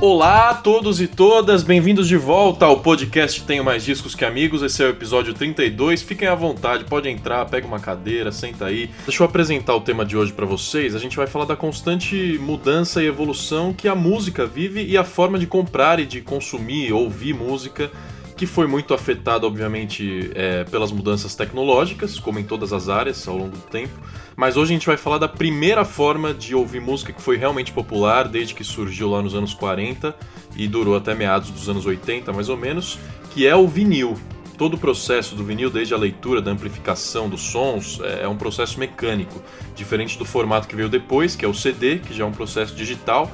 Olá a todos e todas, bem-vindos de volta ao podcast Tenho Mais Discos Que Amigos. Esse é o episódio 32. Fiquem à vontade, pode entrar, pega uma cadeira, senta aí. Deixa eu apresentar o tema de hoje para vocês. A gente vai falar da constante mudança e evolução que a música vive e a forma de comprar e de consumir, ouvir música que foi muito afetado, obviamente, é, pelas mudanças tecnológicas, como em todas as áreas ao longo do tempo. Mas hoje a gente vai falar da primeira forma de ouvir música que foi realmente popular desde que surgiu lá nos anos 40 e durou até meados dos anos 80, mais ou menos, que é o vinil. Todo o processo do vinil, desde a leitura, da amplificação dos sons, é, é um processo mecânico, diferente do formato que veio depois, que é o CD, que já é um processo digital,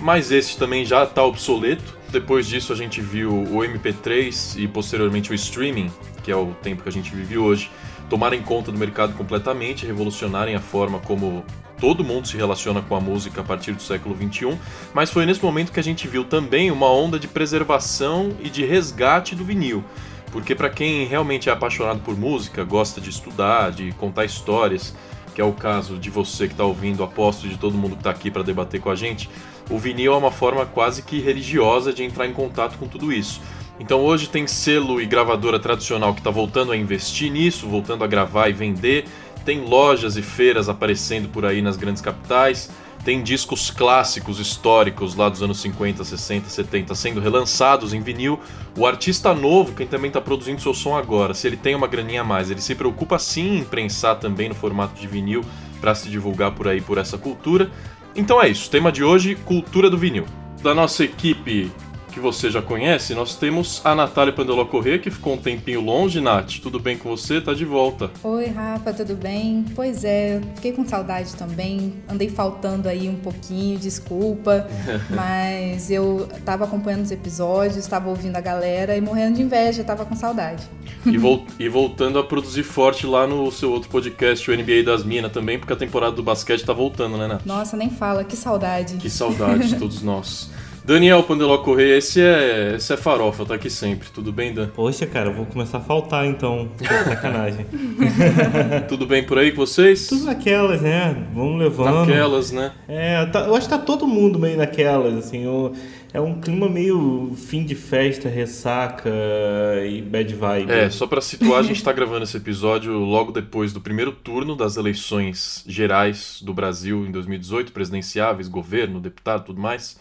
mas esse também já está obsoleto depois disso a gente viu o MP3 e posteriormente o streaming, que é o tempo que a gente vive hoje, tomarem conta do mercado completamente, revolucionarem a forma como todo mundo se relaciona com a música a partir do século XXI, mas foi nesse momento que a gente viu também uma onda de preservação e de resgate do vinil. Porque para quem realmente é apaixonado por música, gosta de estudar, de contar histórias, que é o caso de você que está ouvindo, aposto de todo mundo que está aqui para debater com a gente, o vinil é uma forma quase que religiosa de entrar em contato com tudo isso. Então hoje tem selo e gravadora tradicional que está voltando a investir nisso, voltando a gravar e vender. Tem lojas e feiras aparecendo por aí nas grandes capitais. Tem discos clássicos históricos lá dos anos 50, 60, 70 sendo relançados em vinil. O artista novo, quem também está produzindo seu som agora, se ele tem uma graninha a mais, ele se preocupa sim em prensar também no formato de vinil para se divulgar por aí por essa cultura. Então é isso, tema de hoje, cultura do vinil. Da nossa equipe que você já conhece, nós temos a Natália Pandeló Corrêa, que ficou um tempinho longe. Nath, tudo bem com você? Tá de volta. Oi, Rafa, tudo bem? Pois é, fiquei com saudade também. Andei faltando aí um pouquinho, desculpa. mas eu tava acompanhando os episódios, tava ouvindo a galera e morrendo de inveja, tava com saudade. E, vol e voltando a produzir forte lá no seu outro podcast, o NBA das Minas também, porque a temporada do basquete tá voltando, né, Nath? Nossa, nem fala, que saudade. Que saudade de todos nós. Daniel Pandeló Correia, esse é, esse é farofa, tá aqui sempre. Tudo bem, Dan? Poxa, cara, eu vou começar a faltar então. sacanagem. Tudo bem por aí com vocês? Tudo naquelas, né? Vamos levando. Naquelas, né? É, tá, eu acho que tá todo mundo meio naquelas, assim. Eu, é um clima meio fim de festa, ressaca e bad vibe. É, só para situar, a gente tá gravando esse episódio logo depois do primeiro turno das eleições gerais do Brasil em 2018, presidenciáveis, governo, deputado, tudo mais.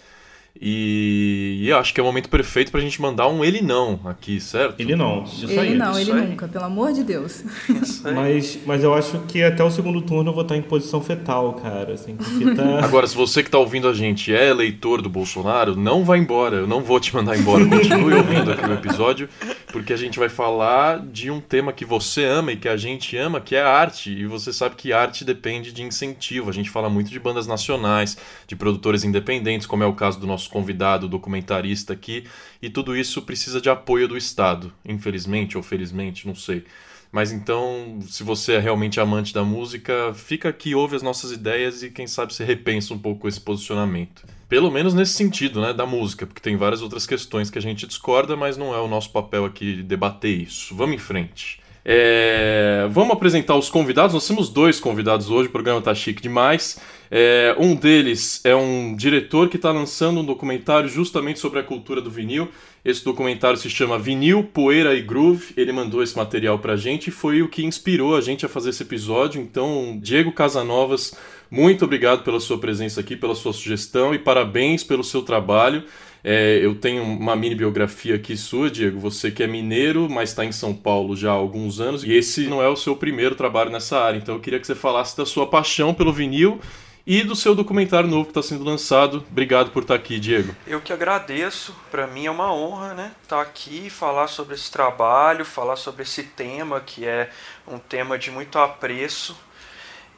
E, e acho que é o momento perfeito pra gente mandar um ele não aqui, certo? Ele não. Isso ele aí. não, isso ele aí. nunca, pelo amor de Deus. Mas, mas eu acho que até o segundo turno eu vou estar em posição fetal, cara. Assim, tá... Agora, se você que tá ouvindo a gente é eleitor do Bolsonaro, não vá embora. Eu não vou te mandar embora. Continue ouvindo aqui o episódio, porque a gente vai falar de um tema que você ama e que a gente ama, que é a arte. E você sabe que arte depende de incentivo. A gente fala muito de bandas nacionais, de produtores independentes, como é o caso do nosso convidado documentarista aqui. E tudo isso precisa de apoio do Estado, infelizmente ou felizmente, não sei. Mas então, se você é realmente amante da música, fica aqui, ouve as nossas ideias e quem sabe você repensa um pouco esse posicionamento. Pelo menos nesse sentido, né, da música, porque tem várias outras questões que a gente discorda, mas não é o nosso papel aqui debater isso. Vamos em frente. É, Vamos apresentar os convidados. Nós temos dois convidados hoje, o programa tá chique demais. É, um deles é um diretor que está lançando um documentário justamente sobre a cultura do vinil. Esse documentário se chama Vinil, Poeira e Groove. Ele mandou esse material pra gente e foi o que inspirou a gente a fazer esse episódio. Então, Diego Casanovas, muito obrigado pela sua presença aqui, pela sua sugestão e parabéns pelo seu trabalho. É, eu tenho uma mini biografia aqui sua, Diego. Você que é mineiro, mas está em São Paulo já há alguns anos. E esse não é o seu primeiro trabalho nessa área. Então eu queria que você falasse da sua paixão pelo vinil e do seu documentário novo que está sendo lançado. Obrigado por estar aqui, Diego. Eu que agradeço. Para mim é uma honra, né? Estar aqui, falar sobre esse trabalho, falar sobre esse tema que é um tema de muito apreço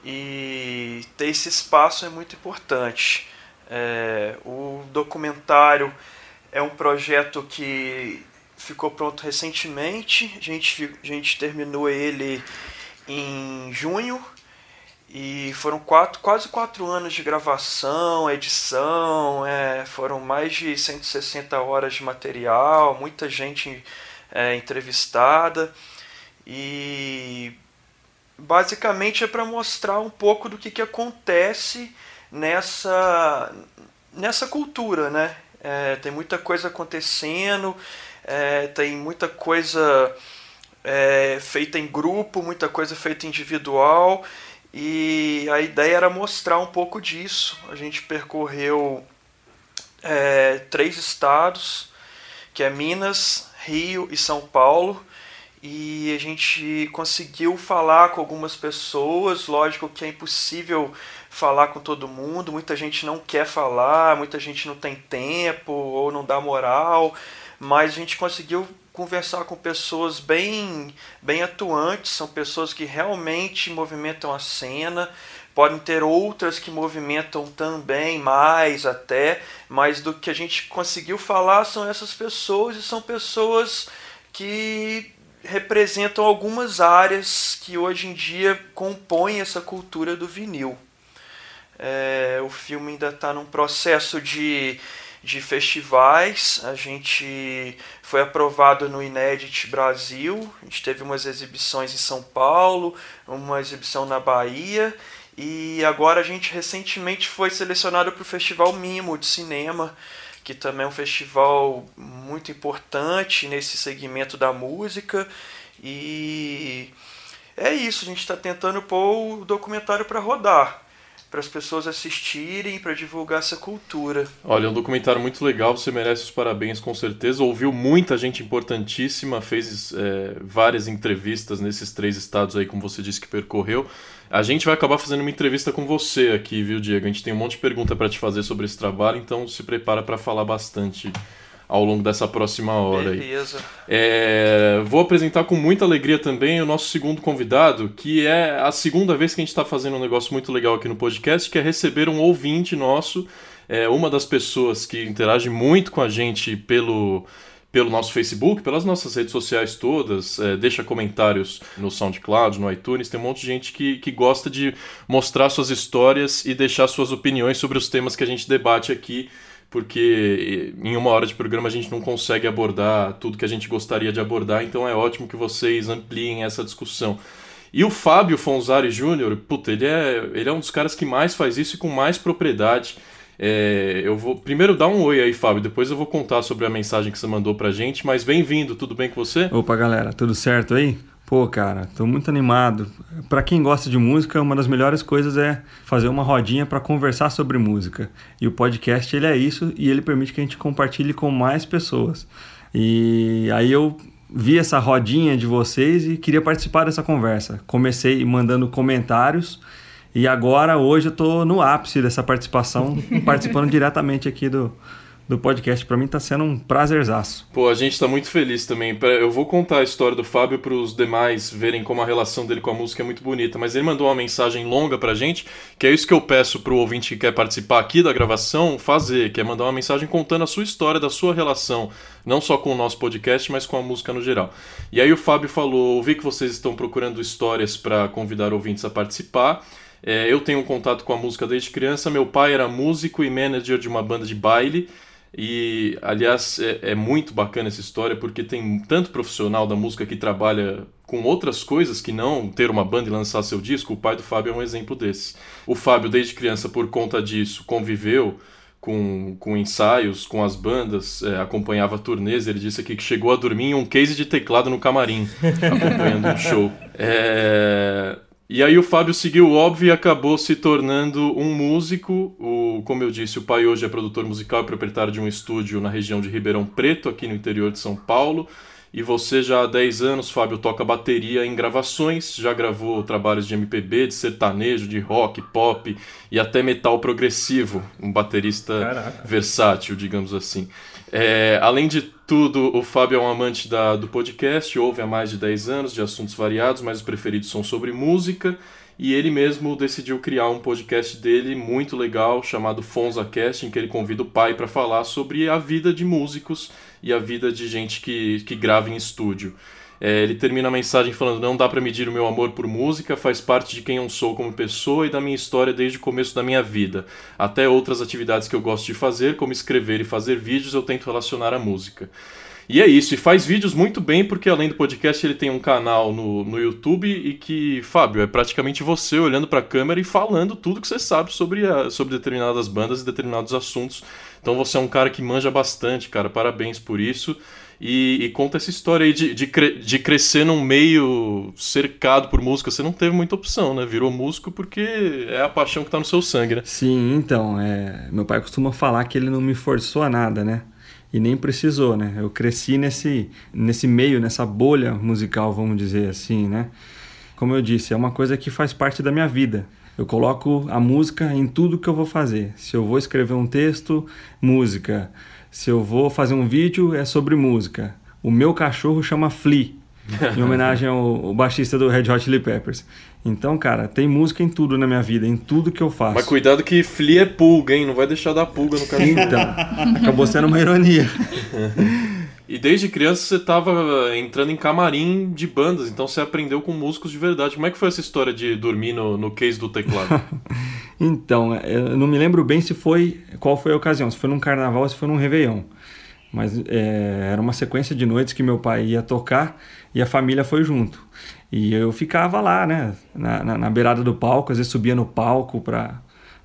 e ter esse espaço é muito importante. É, o documentário é um projeto que ficou pronto recentemente. A gente, a gente terminou ele em junho e foram quatro, quase quatro anos de gravação, edição, é, foram mais de 160 horas de material, muita gente é, entrevistada e basicamente é para mostrar um pouco do que, que acontece nessa, nessa cultura, né? é, tem muita coisa acontecendo, é, tem muita coisa é, feita em grupo, muita coisa feita individual. E a ideia era mostrar um pouco disso. A gente percorreu é, três estados, que é Minas, Rio e São Paulo. E a gente conseguiu falar com algumas pessoas. Lógico que é impossível falar com todo mundo. Muita gente não quer falar, muita gente não tem tempo ou não dá moral. Mas a gente conseguiu conversar com pessoas bem, bem atuantes, são pessoas que realmente movimentam a cena. Podem ter outras que movimentam também mais até, mas do que a gente conseguiu falar são essas pessoas e são pessoas que representam algumas áreas que hoje em dia compõem essa cultura do vinil. É, o filme ainda está num processo de de festivais. A gente foi aprovado no Inédit Brasil, a gente teve umas exibições em São Paulo, uma exibição na Bahia. E agora a gente recentemente foi selecionado para o Festival Mimo de Cinema, que também é um festival muito importante nesse segmento da música. E é isso, a gente está tentando pôr o documentário para rodar para as pessoas assistirem, para divulgar essa cultura. Olha, é um documentário muito legal, você merece os parabéns com certeza. Ouviu muita gente importantíssima, fez é, várias entrevistas nesses três estados aí, como você disse que percorreu. A gente vai acabar fazendo uma entrevista com você aqui, viu, Diego? A gente tem um monte de pergunta para te fazer sobre esse trabalho, então se prepara para falar bastante ao longo dessa próxima hora. Beleza. É, vou apresentar com muita alegria também o nosso segundo convidado, que é a segunda vez que a gente está fazendo um negócio muito legal aqui no podcast, que é receber um ouvinte nosso, é, uma das pessoas que interage muito com a gente pelo pelo nosso Facebook, pelas nossas redes sociais todas, é, deixa comentários no SoundCloud, no iTunes, tem um monte de gente que, que gosta de mostrar suas histórias e deixar suas opiniões sobre os temas que a gente debate aqui porque em uma hora de programa a gente não consegue abordar tudo que a gente gostaria de abordar, então é ótimo que vocês ampliem essa discussão. E o Fábio Fonzari Júnior, puta, ele é, ele é um dos caras que mais faz isso e com mais propriedade. É, eu vou primeiro dar um oi aí, Fábio, depois eu vou contar sobre a mensagem que você mandou pra gente, mas bem-vindo, tudo bem com você? Opa, galera, tudo certo aí? Pô, cara, tô muito animado. Para quem gosta de música, uma das melhores coisas é fazer uma rodinha para conversar sobre música. E o podcast ele é isso e ele permite que a gente compartilhe com mais pessoas. E aí eu vi essa rodinha de vocês e queria participar dessa conversa. Comecei mandando comentários e agora hoje eu tô no ápice dessa participação, participando diretamente aqui do do podcast. Para mim tá sendo um prazerzaço. Pô, a gente tá muito feliz também. Eu vou contar a história do Fábio para os demais verem como a relação dele com a música é muito bonita, mas ele mandou uma mensagem longa pra gente, que é isso que eu peço pro ouvinte que quer participar aqui da gravação fazer, que é mandar uma mensagem contando a sua história, da sua relação, não só com o nosso podcast, mas com a música no geral. E aí o Fábio falou: "Ouvi que vocês estão procurando histórias para convidar ouvintes a participar". É, eu tenho um contato com a música desde criança. Meu pai era músico e manager de uma banda de baile. E, aliás, é, é, muito bacana essa história porque tem tanto profissional da música que trabalha com outras coisas que não ter uma banda e lançar seu disco. O pai do Fábio é um exemplo desse. O Fábio, desde criança, por conta disso, conviveu com, com ensaios, com as bandas, é, acompanhava turnês. Ele disse aqui que chegou a dormir em um case de teclado no camarim, acompanhando um show. É, e aí o Fábio seguiu o óbvio e acabou se tornando um músico. O, como eu disse, o pai hoje é produtor musical e proprietário de um estúdio na região de Ribeirão Preto, aqui no interior de São Paulo. E você já há 10 anos, Fábio, toca bateria em gravações, já gravou trabalhos de MPB, de sertanejo, de rock, pop e até metal progressivo, um baterista Caraca. versátil, digamos assim. É, além de tudo, o Fábio é um amante da, do podcast, ouve há mais de 10 anos, de assuntos variados, mas os preferidos são sobre música. E ele mesmo decidiu criar um podcast dele muito legal, chamado FonzaCast, em que ele convida o pai para falar sobre a vida de músicos e a vida de gente que, que grava em estúdio. É, ele termina a mensagem falando: Não dá para medir o meu amor por música, faz parte de quem eu sou como pessoa e da minha história desde o começo da minha vida. Até outras atividades que eu gosto de fazer, como escrever e fazer vídeos, eu tento relacionar a música. E é isso, e faz vídeos muito bem, porque além do podcast, ele tem um canal no, no YouTube e que, Fábio, é praticamente você olhando para a câmera e falando tudo que você sabe sobre, a, sobre determinadas bandas e determinados assuntos Então você é um cara que manja bastante, cara. Parabéns por isso. E, e, conta essa história aí de, de, cre de, crescer num meio cercado por música. Você não teve muita opção, né? Virou músico porque é a paixão que tá no seu sangue, né? Sim, então. É... Meu pai costuma falar que ele não me forçou a nada, né? E nem precisou, né? Eu cresci nesse, nesse meio, nessa bolha musical, vamos dizer assim, né? Como eu disse, é uma coisa que faz parte da minha vida. Eu coloco a música em tudo que eu vou fazer. Se eu vou escrever um texto, música. Se eu vou fazer um vídeo, é sobre música. O meu cachorro chama Flea, em homenagem ao, ao, baixista do Red Hot Chili Peppers. Então, cara, tem música em tudo na minha vida, em tudo que eu faço. Mas cuidado que Flea é pulga, hein? Não vai deixar dar pulga no cachorro. Então, acabou sendo uma ironia. E desde criança você estava entrando em camarim de bandas, então você aprendeu com músicos de verdade. Como é que foi essa história de dormir no, no case do teclado? então, eu não me lembro bem se foi qual foi a ocasião, se foi num carnaval ou se foi num réveillon. Mas é, era uma sequência de noites que meu pai ia tocar e a família foi junto. E eu ficava lá, né, na, na, na beirada do palco, às vezes subia no palco para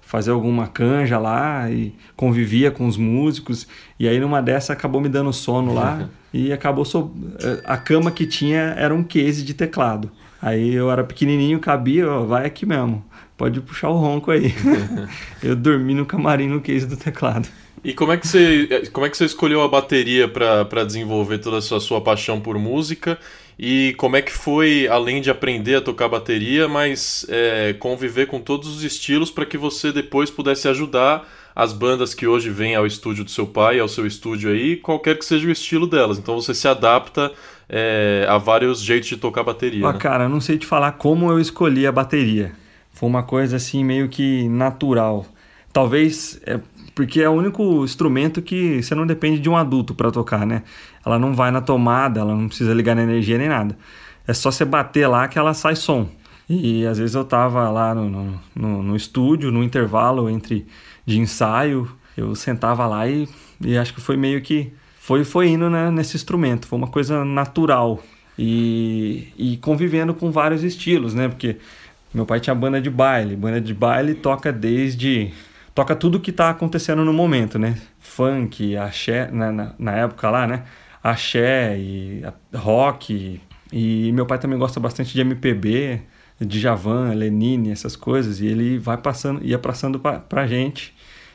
fazer alguma canja lá e convivia com os músicos. E aí numa dessa acabou me dando sono lá e acabou so... Eh, a cama que tinha era um case de teclado. Aí eu era pequenininho, cabia, ó, vai aqui mesmo. Pode puxar o ronco aí. eu dormi no camarim no case do teclado. E como é que você, eh, como é que você escolheu a bateria para desenvolver toda essa sua paixão por música? E como é que foi, além de aprender a tocar bateria, mas é, conviver com todos os estilos para que você depois pudesse ajudar as bandas que hoje vêm ao estúdio do seu pai, ao seu estúdio aí, qualquer que seja o estilo delas. Então você se adapta é, a vários jeitos de tocar bateria. Ah, né? Cara, não sei te falar como eu escolhi a bateria. Foi uma coisa assim meio que natural. Talvez é, porque é o único instrumento que você não depende de um adulto para tocar, né? Ela não vai na tomada, ela não precisa ligar na energia nem nada. É só você bater lá que ela sai som. E às vezes eu tava lá no, no, no, no estúdio, no intervalo entre de ensaio, eu sentava lá e, e acho que foi meio que foi foi indo né, nesse instrumento, foi uma coisa natural e, e convivendo com vários estilos, né? Porque meu pai tinha banda de baile, banda de baile toca desde toca tudo que está acontecendo no momento, né? Funk, axé, na, na, na, época lá, né? Axé e rock. E meu pai também gosta bastante de MPB, de Javan, Lenine, essas coisas. E ele vai passando, ia passando pra, pra gente.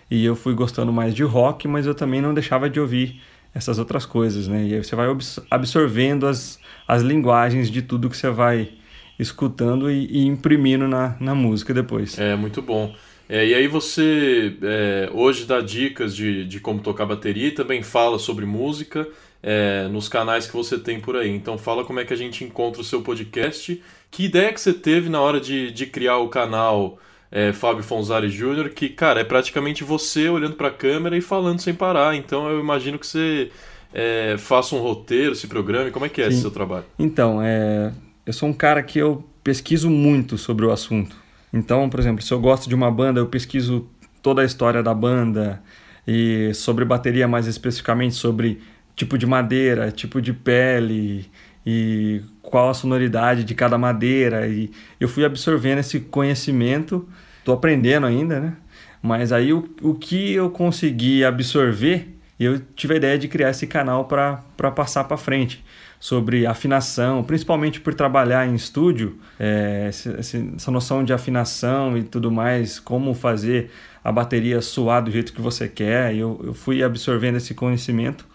E eu fui gostando mais de rock, mas eu também não deixava de ouvir essas outras coisas, né? E aí você vai absorvendo as, as linguagens de tudo que você vai escutando e, e imprimindo na, na música depois. É, muito bom. É, e aí você é, hoje dá dicas de, de como tocar bateria e também fala sobre música é, nos canais que você tem por aí. Então fala como é que a gente encontra o seu podcast. Que ideia que você teve na hora de, de criar o canal é, Fábio Fonzari Júnior, que, cara, é praticamente você olhando para a câmera e falando sem parar. Então eu imagino que você é, faça um roteiro, se programe. Como é que é Sim. esse seu trabalho? Então, é, eu sou um cara que eu pesquiso muito sobre o assunto. Então, por exemplo, se eu gosto de uma banda, eu pesquiso toda a história da banda e sobre bateria mais especificamente sobre tipo de madeira, tipo de pele e qual a sonoridade de cada madeira e eu fui absorvendo esse conhecimento, estou aprendendo ainda, né? Mas aí o, o que eu consegui absorver, eu tive a ideia de criar esse canal para passar para frente sobre afinação, principalmente por trabalhar em estúdio, é, essa noção de afinação e tudo mais, como fazer a bateria soar do jeito que você quer. Eu, eu fui absorvendo esse conhecimento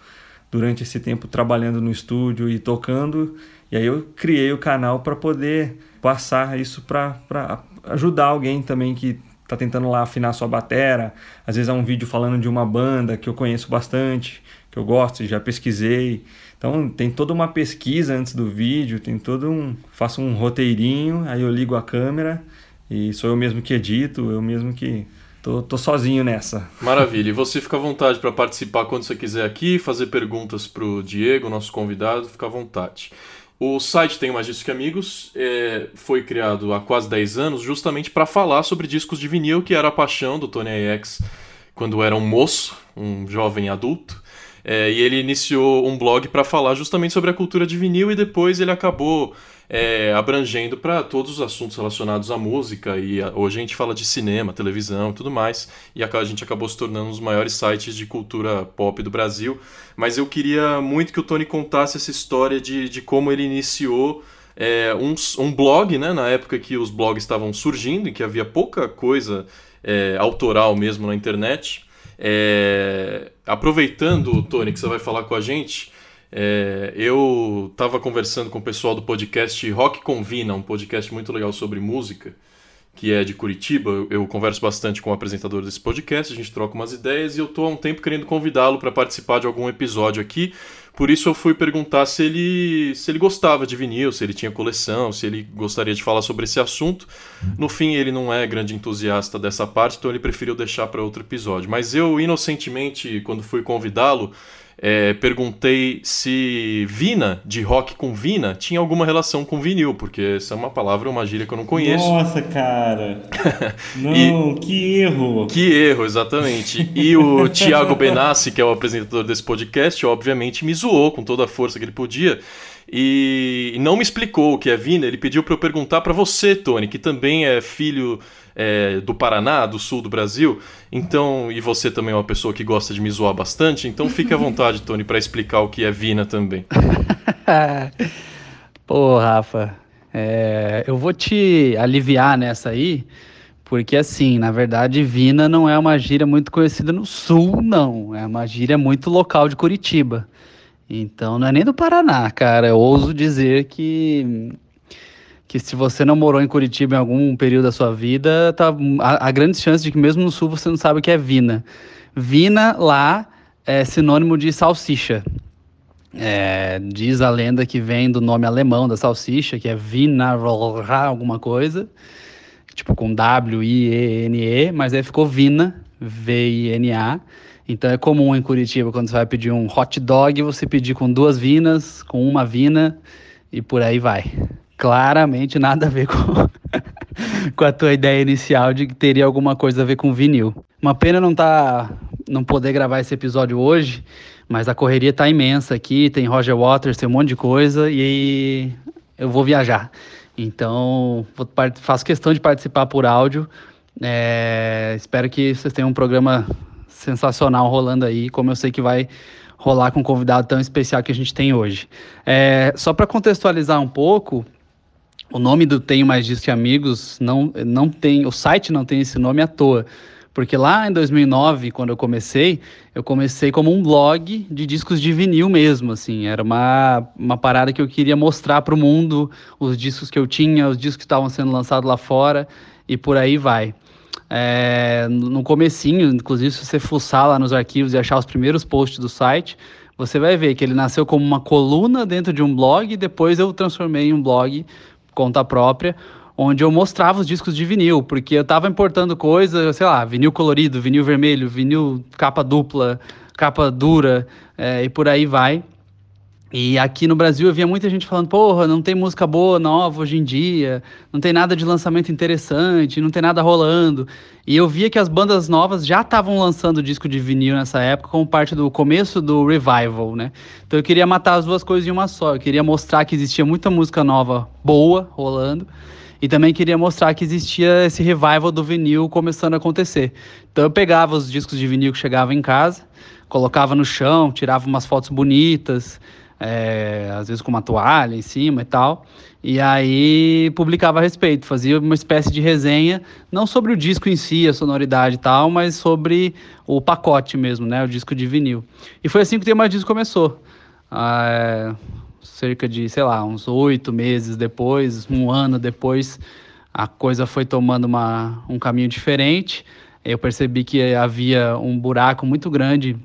durante esse tempo trabalhando no estúdio e tocando, e aí eu criei o canal para poder passar isso para ajudar alguém também que está tentando lá afinar sua batera. Às vezes é um vídeo falando de uma banda que eu conheço bastante, que eu gosto e já pesquisei. Então tem toda uma pesquisa antes do vídeo, tem todo um. Faço um roteirinho, aí eu ligo a câmera e sou eu mesmo que edito, eu mesmo que. Tô, tô sozinho nessa. Maravilha. E você fica à vontade para participar quando você quiser aqui, fazer perguntas pro Diego, nosso convidado, fica à vontade. O site Tem Mais Discos que Amigos é, foi criado há quase 10 anos justamente para falar sobre discos de vinil, que era a paixão do Tony AX quando era um moço, um jovem adulto. É, e ele iniciou um blog para falar justamente sobre a cultura de vinil e depois ele acabou é, abrangendo para todos os assuntos relacionados à música. E a, hoje a gente fala de cinema, televisão e tudo mais. E a, a gente acabou se tornando um dos maiores sites de cultura pop do Brasil. Mas eu queria muito que o Tony contasse essa história de, de como ele iniciou. É, um, um blog, né, na época que os blogs estavam surgindo, e que havia pouca coisa é, autoral mesmo na internet. É, aproveitando, Tony, que você vai falar com a gente, é, eu estava conversando com o pessoal do podcast Rock Convina, um podcast muito legal sobre música, que é de Curitiba. Eu, eu converso bastante com o apresentador desse podcast, a gente troca umas ideias e eu estou há um tempo querendo convidá-lo para participar de algum episódio aqui. Por isso eu fui perguntar se ele, se ele gostava de vinil, se ele tinha coleção, se ele gostaria de falar sobre esse assunto. No fim, ele não é grande entusiasta dessa parte, então ele preferiu deixar para outro episódio. Mas eu, inocentemente, quando fui convidá-lo, é, perguntei se Vina, de rock com Vina, tinha alguma relação com vinil, porque essa é uma palavra, uma gíria que eu não conheço. Nossa, cara! não, e, que erro! Que erro, exatamente. E o Thiago Benassi, que é o apresentador desse podcast, obviamente me zoou com toda a força que ele podia. E não me explicou o que é Vina, ele pediu para eu perguntar para você, Tony, que também é filho é, do Paraná, do sul do Brasil. Então, e você também é uma pessoa que gosta de me zoar bastante, então fique à vontade, Tony, para explicar o que é Vina também. Pô, Rafa, é, eu vou te aliviar nessa aí, porque assim, na verdade, Vina não é uma gíria muito conhecida no sul, não. É uma gíria muito local de Curitiba. Então não é nem do Paraná, cara. Eu ouso dizer que que se você não morou em Curitiba em algum período da sua vida, tá, há, há grandes chances de que mesmo no sul você não sabe o que é vina. Vina lá é sinônimo de salsicha. É, diz a lenda que vem do nome alemão da salsicha, que é Vina alguma coisa, tipo com W-I-E-N-E, mas aí ficou Vina, V-I-N-A. Então é comum em Curitiba, quando você vai pedir um hot dog, você pedir com duas vinas, com uma vina e por aí vai claramente nada a ver com, com a tua ideia inicial de que teria alguma coisa a ver com vinil. Uma pena não tá não poder gravar esse episódio hoje, mas a correria tá imensa aqui, tem Roger Waters, tem um monte de coisa e eu vou viajar. Então, vou, faço questão de participar por áudio. É, espero que vocês tenham um programa sensacional rolando aí, como eu sei que vai rolar com um convidado tão especial que a gente tem hoje. É, só para contextualizar um pouco, o nome do Tenho Mais Disco que Amigos não, não tem, o site não tem esse nome à toa. Porque lá em 2009, quando eu comecei, eu comecei como um blog de discos de vinil mesmo, assim. Era uma, uma parada que eu queria mostrar para o mundo os discos que eu tinha, os discos que estavam sendo lançados lá fora e por aí vai. É, no comecinho, inclusive, se você fuçar lá nos arquivos e achar os primeiros posts do site, você vai ver que ele nasceu como uma coluna dentro de um blog e depois eu transformei em um blog conta própria, onde eu mostrava os discos de vinil, porque eu estava importando coisas, sei lá, vinil colorido, vinil vermelho, vinil capa dupla, capa dura é, e por aí vai. E aqui no Brasil eu via muita gente falando, porra, não tem música boa nova hoje em dia, não tem nada de lançamento interessante, não tem nada rolando. E eu via que as bandas novas já estavam lançando disco de vinil nessa época, como parte do começo do revival, né? Então eu queria matar as duas coisas em uma só. Eu queria mostrar que existia muita música nova boa rolando. E também queria mostrar que existia esse revival do vinil começando a acontecer. Então eu pegava os discos de vinil que chegavam em casa, colocava no chão, tirava umas fotos bonitas, é, às vezes com uma toalha em cima e tal. E aí publicava a respeito, fazia uma espécie de resenha, não sobre o disco em si, a sonoridade e tal, mas sobre o pacote mesmo, né? O disco de vinil. E foi assim que o Tema Disco começou. É, cerca de, sei lá, uns oito meses depois, um ano depois, a coisa foi tomando uma, um caminho diferente. Eu percebi que havia um buraco muito grande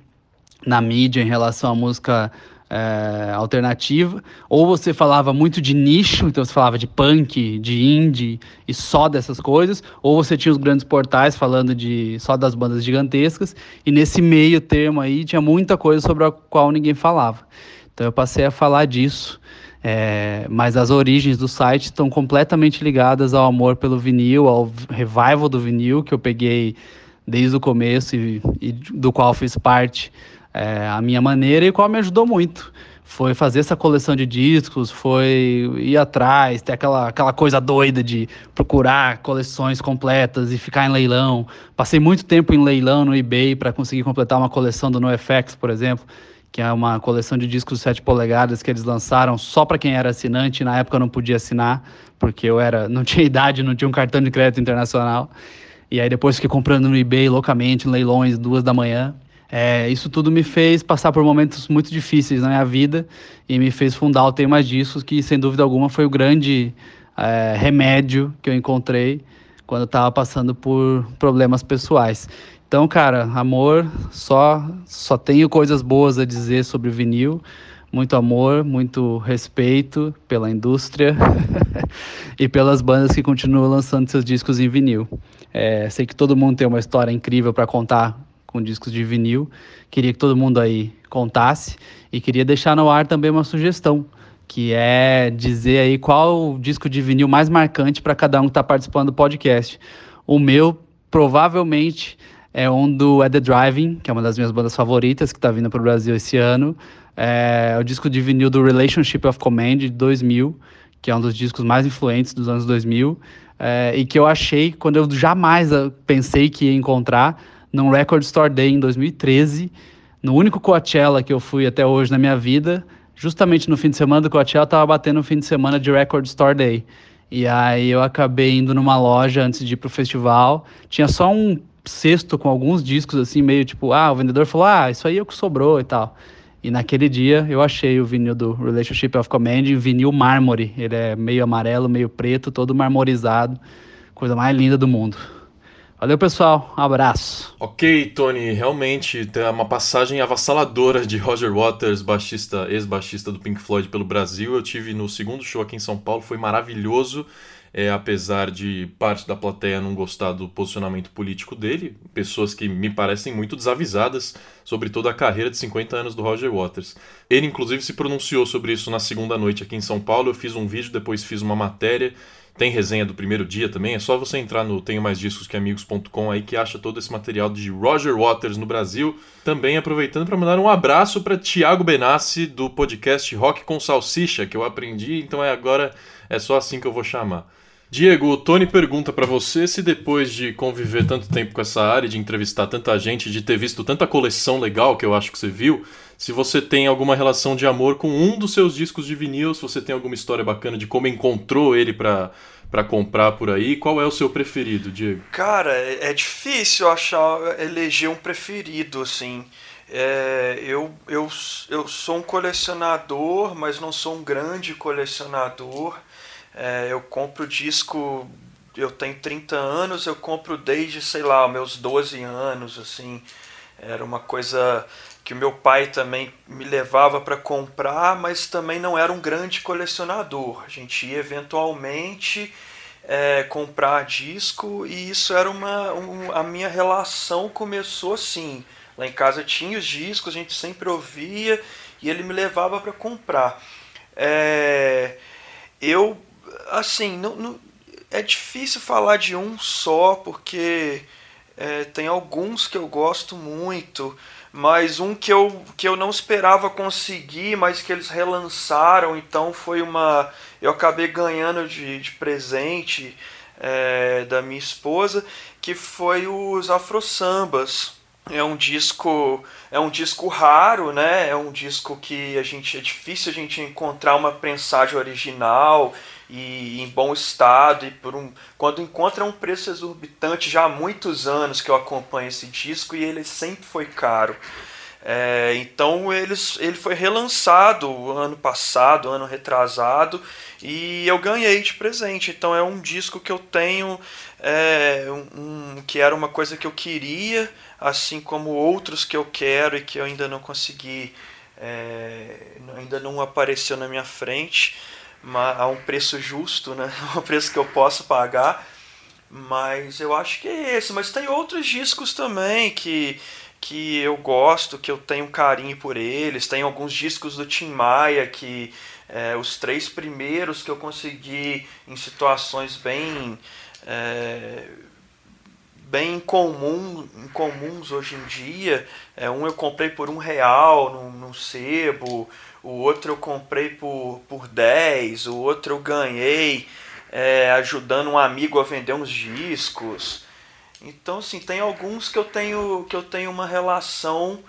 na mídia em relação à música é, alternativa, ou você falava muito de nicho, então você falava de punk, de indie e só dessas coisas, ou você tinha os grandes portais falando de só das bandas gigantescas, e nesse meio termo aí tinha muita coisa sobre a qual ninguém falava. Então eu passei a falar disso, é, mas as origens do site estão completamente ligadas ao amor pelo vinil, ao revival do vinil que eu peguei desde o começo e, e do qual fiz parte é, a minha maneira e qual me ajudou muito. Foi fazer essa coleção de discos, foi ir atrás, ter aquela, aquela coisa doida de procurar coleções completas e ficar em leilão. Passei muito tempo em leilão no eBay para conseguir completar uma coleção do NoFX, por exemplo que é uma coleção de discos de 7 polegadas que eles lançaram só para quem era assinante. Na época eu não podia assinar, porque eu era, não tinha idade, não tinha um cartão de crédito internacional. E aí depois fiquei comprando no eBay loucamente, em leilões, duas da manhã. É, isso tudo me fez passar por momentos muito difíceis na minha vida e me fez fundar o Tem Mais Discos, que sem dúvida alguma foi o grande é, remédio que eu encontrei quando estava passando por problemas pessoais. Então, cara, amor, só só tenho coisas boas a dizer sobre o vinil. Muito amor, muito respeito pela indústria e pelas bandas que continuam lançando seus discos em vinil. É, sei que todo mundo tem uma história incrível para contar com discos de vinil. Queria que todo mundo aí contasse e queria deixar no ar também uma sugestão, que é dizer aí qual o disco de vinil mais marcante para cada um que está participando do podcast. O meu provavelmente é um do At The Driving, que é uma das minhas bandas favoritas, que está vindo para o Brasil esse ano. É o disco de vinil do Relationship of Command, de 2000, que é um dos discos mais influentes dos anos 2000, é, e que eu achei, quando eu jamais pensei que ia encontrar, num Record Store Day em 2013, no único Coachella que eu fui até hoje na minha vida, justamente no fim de semana do Coachella, estava batendo o fim de semana de Record Store Day. E aí eu acabei indo numa loja antes de ir pro festival. Tinha só um cesto com alguns discos, assim, meio tipo, ah, o vendedor falou, ah, isso aí é o que sobrou e tal. E naquele dia eu achei o vinil do Relationship of Command vinil mármore. Ele é meio amarelo, meio preto, todo marmorizado. Coisa mais linda do mundo. Valeu, pessoal. Um abraço. Ok, Tony. Realmente tem uma passagem avassaladora de Roger Waters, baixista, ex-baixista do Pink Floyd pelo Brasil. Eu tive no segundo show aqui em São Paulo, foi maravilhoso é, apesar de parte da plateia não gostar do posicionamento político dele, pessoas que me parecem muito desavisadas sobre toda a carreira de 50 anos do Roger Waters. Ele, inclusive, se pronunciou sobre isso na segunda noite aqui em São Paulo. Eu fiz um vídeo, depois fiz uma matéria. Tem resenha do primeiro dia também. É só você entrar no tenho mais discos que amigos.com aí que acha todo esse material de Roger Waters no Brasil. Também aproveitando para mandar um abraço para Tiago Benassi do podcast Rock com Salsicha, que eu aprendi, então é agora é só assim que eu vou chamar. Diego, o Tony pergunta para você se depois de conviver tanto tempo com essa área, de entrevistar tanta gente, de ter visto tanta coleção legal que eu acho que você viu, se você tem alguma relação de amor com um dos seus discos de vinil, se você tem alguma história bacana de como encontrou ele para para comprar por aí, qual é o seu preferido, Diego? Cara, é, é difícil achar eleger um preferido assim. É, eu, eu, eu sou um colecionador, mas não sou um grande colecionador. É, eu compro disco, eu tenho 30 anos, eu compro desde, sei lá, meus 12 anos, assim. Era uma coisa que o meu pai também me levava para comprar, mas também não era um grande colecionador. A gente ia eventualmente é, comprar disco e isso era uma. Um, a minha relação começou assim. Lá em casa tinha os discos, a gente sempre ouvia e ele me levava para comprar. É, eu assim, não, não, é difícil falar de um só, porque é, tem alguns que eu gosto muito, mas um que eu, que eu não esperava conseguir, mas que eles relançaram, então foi uma. Eu acabei ganhando de, de presente é, da minha esposa, que foi os Afro Sambas. É um disco é um disco raro, né? É um disco que a gente é difícil a gente encontrar uma prensagem original e em bom estado e por um quando encontra um preço exorbitante já há muitos anos que eu acompanho esse disco e ele sempre foi caro. É, então eles, ele foi relançado ano passado ano retrasado e eu ganhei de presente. Então é um disco que eu tenho é, um, que era uma coisa que eu queria assim como outros que eu quero e que eu ainda não consegui é, ainda não apareceu na minha frente a um preço justo, né? Um preço que eu posso pagar. Mas eu acho que é esse. Mas tem outros discos também que, que eu gosto, que eu tenho carinho por eles. Tem alguns discos do Tim Maia que é, os três primeiros que eu consegui em situações bem. É, bem comum, incomuns hoje em dia. É, um eu comprei por um real num, num sebo, o outro eu comprei por, por 10, o outro eu ganhei é, ajudando um amigo a vender uns discos. Então, assim, tem alguns que eu tenho, que eu tenho uma relação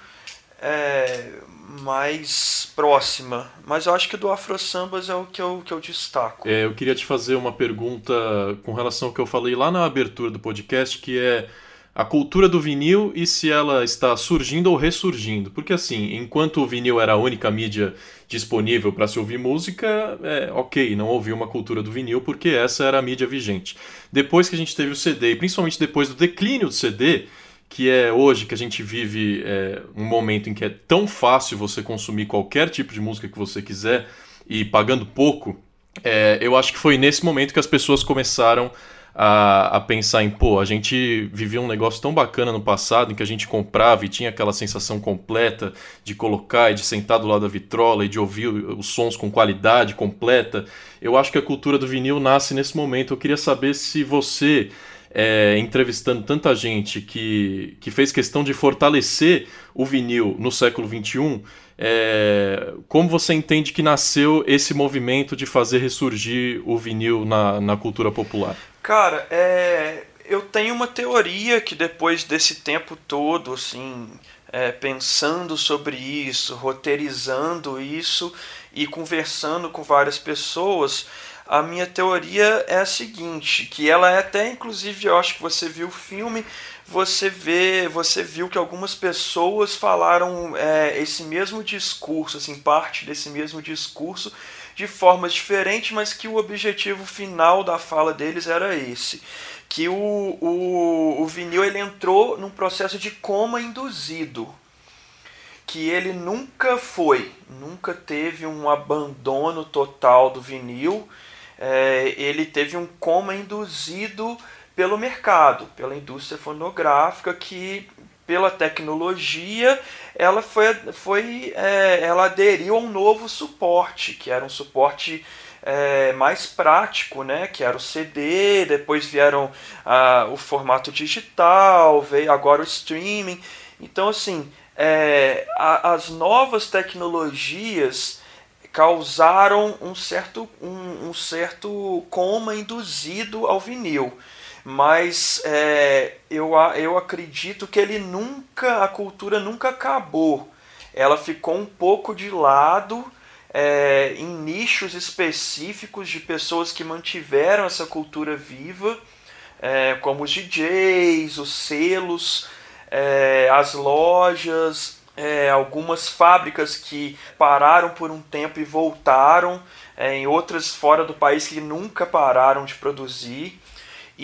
é, mais próxima. Mas eu acho que do Afro Sambas é o que eu, que eu destaco. É, eu queria te fazer uma pergunta com relação ao que eu falei lá na abertura do podcast, que é a cultura do vinil e se ela está surgindo ou ressurgindo. Porque assim, enquanto o vinil era a única mídia disponível para se ouvir música, é ok, não houve uma cultura do vinil porque essa era a mídia vigente. Depois que a gente teve o CD, e principalmente depois do declínio do CD, que é hoje que a gente vive é, um momento em que é tão fácil você consumir qualquer tipo de música que você quiser e pagando pouco, é, eu acho que foi nesse momento que as pessoas começaram a, a pensar em, pô, a gente vivia um negócio tão bacana no passado em que a gente comprava e tinha aquela sensação completa de colocar e de sentar do lado da vitrola e de ouvir os sons com qualidade completa. Eu acho que a cultura do vinil nasce nesse momento. Eu queria saber se você. É, entrevistando tanta gente que, que fez questão de fortalecer o vinil no século XXI, é, como você entende que nasceu esse movimento de fazer ressurgir o vinil na, na cultura popular? Cara, é, eu tenho uma teoria que depois desse tempo todo, assim, é, pensando sobre isso, roteirizando isso e conversando com várias pessoas, a minha teoria é a seguinte, que ela é até inclusive, eu acho que você viu o filme, você vê, você viu que algumas pessoas falaram é, esse mesmo discurso, assim, parte desse mesmo discurso de formas diferentes, mas que o objetivo final da fala deles era esse. Que o, o, o vinil ele entrou num processo de coma induzido. Que ele nunca foi, nunca teve um abandono total do vinil. É, ele teve um coma induzido pelo mercado, pela indústria fonográfica que pela tecnologia, ela foi, foi é, ela aderiu a um novo suporte, que era um suporte é, mais prático, né? que era o CD, depois vieram ah, o formato digital, veio agora o streaming. Então, assim, é, a, as novas tecnologias causaram um certo, um, um certo coma induzido ao vinil mas é, eu, eu acredito que ele nunca, a cultura nunca acabou. Ela ficou um pouco de lado é, em nichos específicos de pessoas que mantiveram essa cultura viva, é, como os DJs, os selos, é, as lojas, é, algumas fábricas que pararam por um tempo e voltaram, é, em outras fora do país que nunca pararam de produzir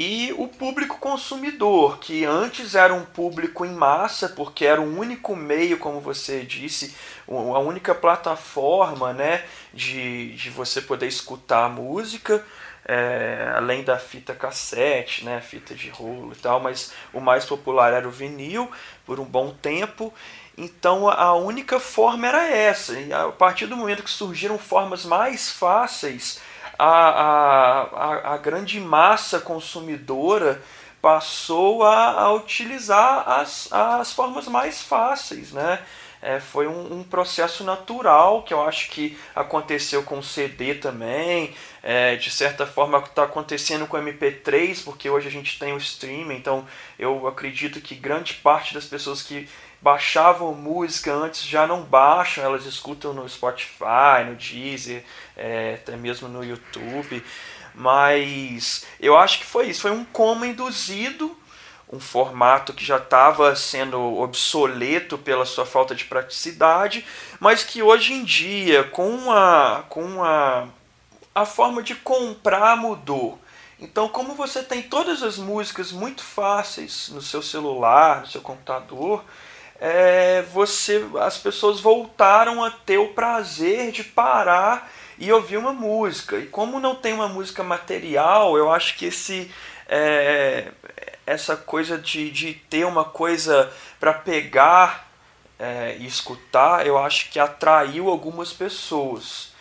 e o público consumidor, que antes era um público em massa, porque era o único meio, como você disse, a única plataforma né, de, de você poder escutar a música, é, além da fita cassete, né, fita de rolo e tal, mas o mais popular era o vinil por um bom tempo. Então a única forma era essa. E a partir do momento que surgiram formas mais fáceis a, a, a grande massa consumidora passou a, a utilizar as, as formas mais fáceis, né? É, foi um, um, processo natural que eu acho que aconteceu com o CD também, é, de certa forma está acontecendo com o MP3, porque hoje a gente tem o streaming, então eu acredito que grande parte das pessoas que baixavam música antes já não baixam, elas escutam no Spotify, no Deezer, é, até mesmo no YouTube. Mas eu acho que foi isso, foi um coma induzido, um formato que já estava sendo obsoleto pela sua falta de praticidade, mas que hoje em dia, com a, com a, a forma de comprar mudou. Então, como você tem todas as músicas muito fáceis no seu celular, no seu computador, é, você, as pessoas voltaram a ter o prazer de parar e ouvir uma música. E como não tem uma música material, eu acho que esse é, essa coisa de, de ter uma coisa para pegar é, e escutar, eu acho que atraiu algumas pessoas.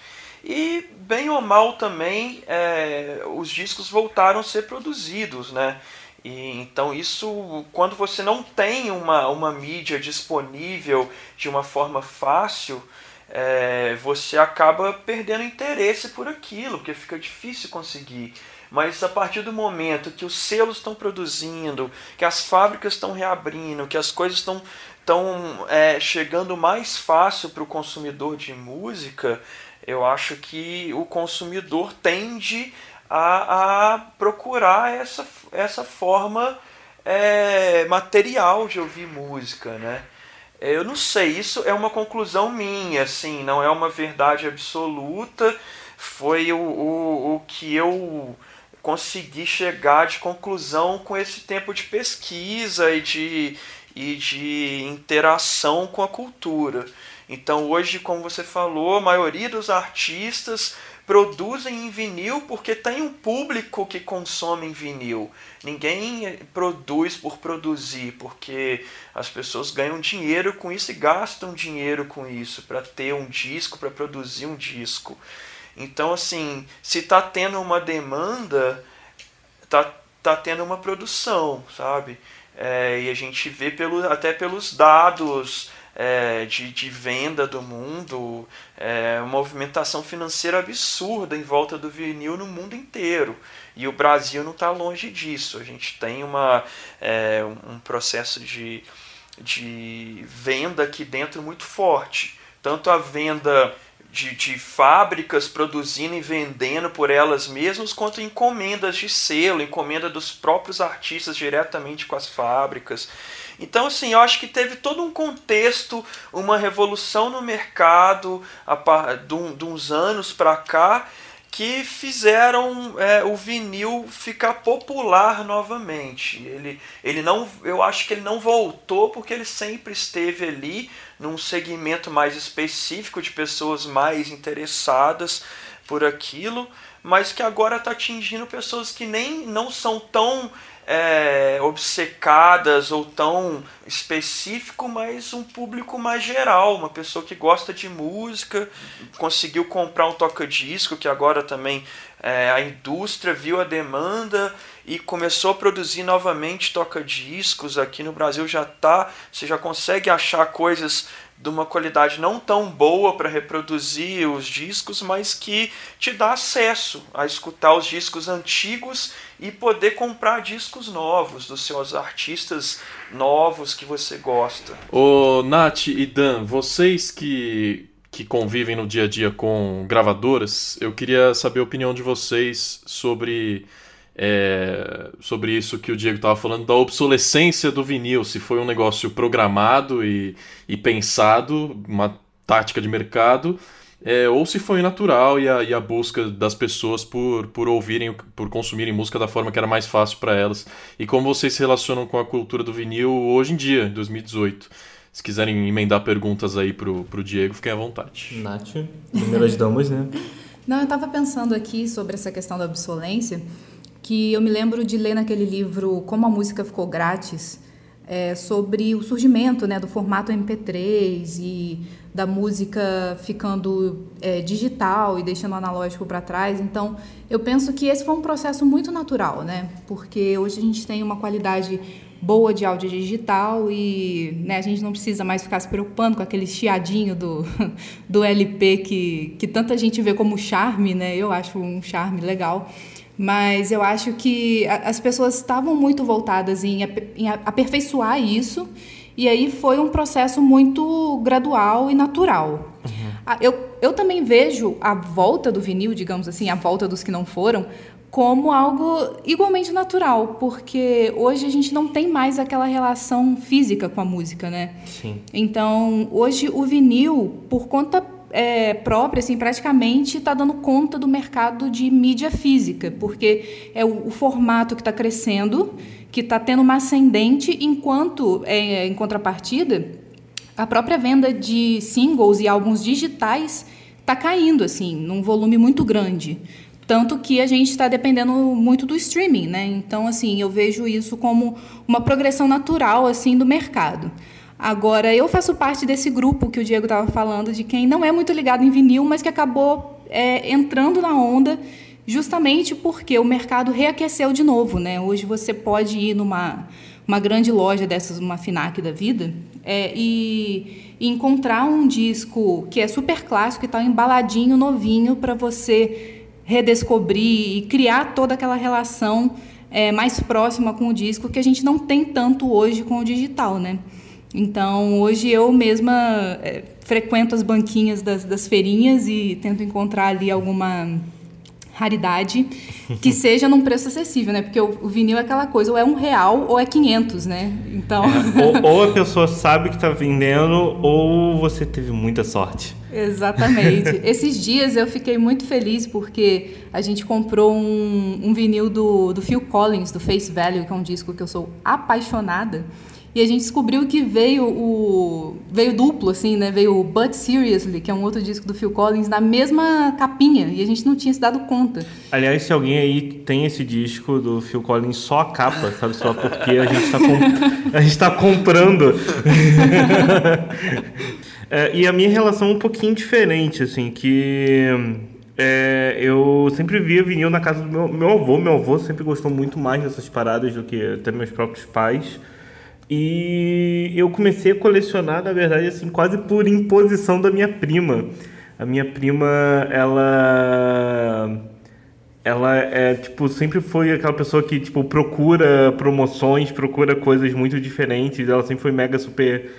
E bem ou mal também, é, os discos voltaram a ser produzidos, né? E, então isso, quando você não tem uma, uma mídia disponível de uma forma fácil, é, você acaba perdendo interesse por aquilo, porque fica difícil conseguir. Mas a partir do momento que os selos estão produzindo, que as fábricas estão reabrindo, que as coisas estão estão é, chegando mais fácil para o consumidor de música, eu acho que o consumidor tende a, a procurar essa, essa forma é, material de ouvir música, né? Eu não sei, isso é uma conclusão minha, assim, não é uma verdade absoluta. Foi o, o, o que eu consegui chegar de conclusão com esse tempo de pesquisa e de, e de interação com a cultura. Então, hoje, como você falou, a maioria dos artistas produzem em vinil porque tem um público que consome em vinil. Ninguém produz por produzir, porque as pessoas ganham dinheiro com isso e gastam dinheiro com isso para ter um disco, para produzir um disco. Então, assim, se está tendo uma demanda, tá, tá tendo uma produção, sabe? É, e a gente vê pelo, até pelos dados é, de, de venda do mundo, é, uma movimentação financeira absurda em volta do vinil no mundo inteiro. E o Brasil não está longe disso. A gente tem uma, é, um processo de, de venda aqui dentro muito forte. Tanto a venda de, de fábricas produzindo e vendendo por elas mesmas, quanto encomendas de selo, encomenda dos próprios artistas diretamente com as fábricas. Então, assim, eu acho que teve todo um contexto, uma revolução no mercado de uns anos para cá que fizeram é, o vinil ficar popular novamente. Ele, ele não, eu acho que ele não voltou porque ele sempre esteve ali num segmento mais específico de pessoas mais interessadas por aquilo, mas que agora está atingindo pessoas que nem não são tão é, obcecadas ou tão específico, mas um público mais geral, uma pessoa que gosta de música, conseguiu comprar um toca-disco, que agora também é, a indústria viu a demanda e começou a produzir novamente toca-discos. Aqui no Brasil já tá, você já consegue achar coisas de uma qualidade não tão boa para reproduzir os discos, mas que te dá acesso a escutar os discos antigos e poder comprar discos novos dos seus artistas novos que você gosta. Ô Nath e Dan, vocês que, que convivem no dia a dia com gravadoras, eu queria saber a opinião de vocês sobre é, sobre isso que o Diego estava falando, da obsolescência do vinil, se foi um negócio programado e, e pensado, uma tática de mercado, é, ou se foi natural e a, e a, busca das pessoas por, por ouvirem, por consumirem música da forma que era mais fácil para elas. E como vocês se relacionam com a cultura do vinil hoje em dia, em 2018. Se quiserem emendar perguntas aí pro, pro Diego, fiquem à vontade. Nath, primeiras damas, né? Não, eu estava pensando aqui sobre essa questão da obsolência que eu me lembro de ler naquele livro Como a Música Ficou Grátis, é, sobre o surgimento né, do formato MP3 e da música ficando é, digital e deixando o analógico para trás. Então, eu penso que esse foi um processo muito natural, né? Porque hoje a gente tem uma qualidade boa de áudio digital e né, a gente não precisa mais ficar se preocupando com aquele chiadinho do, do LP que, que tanta gente vê como charme, né? Eu acho um charme legal. Mas eu acho que as pessoas estavam muito voltadas em, em aperfeiçoar isso, e aí foi um processo muito gradual e natural. Uhum. Eu, eu também vejo a volta do vinil, digamos assim, a volta dos que não foram, como algo igualmente natural, porque hoje a gente não tem mais aquela relação física com a música, né? Sim. Então, hoje o vinil, por conta é, própria, assim, praticamente está dando conta do mercado de mídia física, porque é o, o formato que está crescendo, que está tendo uma ascendente, enquanto, é, em contrapartida, a própria venda de singles e álbuns digitais está caindo, assim, num volume muito grande. Tanto que a gente está dependendo muito do streaming, né? Então, assim, eu vejo isso como uma progressão natural, assim, do mercado. Agora, eu faço parte desse grupo que o Diego estava falando, de quem não é muito ligado em vinil, mas que acabou é, entrando na onda justamente porque o mercado reaqueceu de novo, né? Hoje você pode ir numa uma grande loja dessas, uma Finac da vida, é, e, e, encontrar um disco que é super clássico e tal, embaladinho, novinho, para você redescobrir e criar toda aquela relação é, mais próxima com o disco que a gente não tem tanto hoje com o digital, né? Então, hoje eu mesma é, frequento as banquinhas das, das feirinhas e tento encontrar ali alguma raridade que seja num preço acessível, né? Porque o, o, vinil é aquela coisa, ou é um real ou é 500, né? Então... É, ou, ou, a pessoa sabe que está vendendo ou você teve muita sorte. Exatamente. Esses dias eu fiquei muito feliz porque a gente comprou um, um vinil do, do Phil Collins, do Face Value, que é um disco que eu sou apaixonada. E a gente descobriu que veio o veio duplo assim, né? Veio o But Seriously, que é um outro disco do Phil Collins na mesma capinha, e a gente não tinha se dado conta. Aliás, se alguém aí tem esse disco do Phil Collins só a capa, sabe só porque a gente está com... a gente tá comprando. é, e a minha relação é um pouquinho diferente, assim, que é, eu sempre via vinil na casa do meu, meu avô. Meu avô sempre gostou muito mais dessas paradas do que até meus próprios pais. E eu comecei a colecionar, na verdade, assim, quase por imposição da minha prima. A minha prima, ela ela é tipo sempre foi aquela pessoa que tipo procura promoções, procura coisas muito diferentes. Ela sempre foi mega super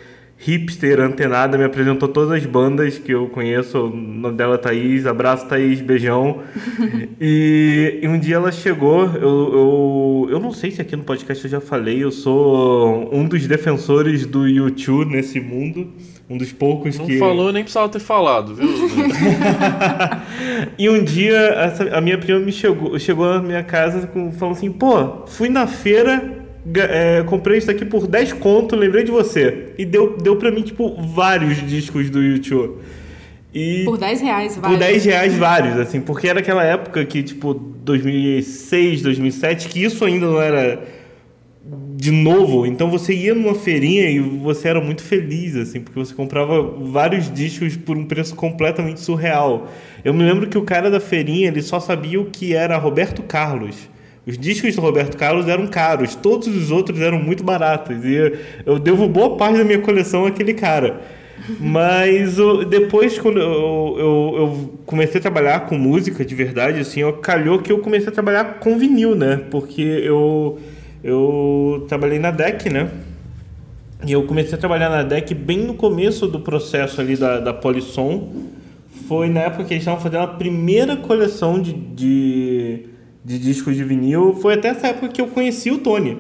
hipster, antenada, me apresentou todas as bandas que eu conheço. O nome dela é Thaís, abraço Thaís, beijão. e, e, um dia ela chegou, eu, eu, eu não sei se aqui no podcast eu já falei, eu sou um dos defensores do YouTube nesse mundo. Um dos poucos não que. Não falou, nem precisava ter falado, viu? e um dia essa, a minha prima me chegou, chegou na minha casa com, falou assim: pô, fui na feira é, comprei isso aqui por 10 conto, lembrei de você. E deu, deu pra mim, tipo, vários discos do YouTube. E por 10 reais, vários. Por 10 reais, vários, assim, porque era aquela época que, tipo, 2006, 2007, que isso ainda não era de novo. Então você ia numa feirinha e você era muito feliz, assim, porque você comprava vários discos por um preço completamente surreal. Eu me lembro que o cara da feirinha, ele só sabia o que era Roberto Carlos. Os discos do Roberto Carlos eram caros, todos os outros eram muito baratos. E eu devo boa parte da minha coleção àquele cara. Mas depois, quando eu, eu, eu, comecei a trabalhar com música de verdade, assim, eu, calhou que eu comecei a trabalhar com vinil, né? Porque eu, eu trabalhei na DEC, né? E eu comecei a trabalhar na DEC bem no começo do processo ali da, da Polisson. Foi na época que eles estavam fazendo a primeira coleção de, de de discos de vinil. Foi até essa época que eu conheci o Tony.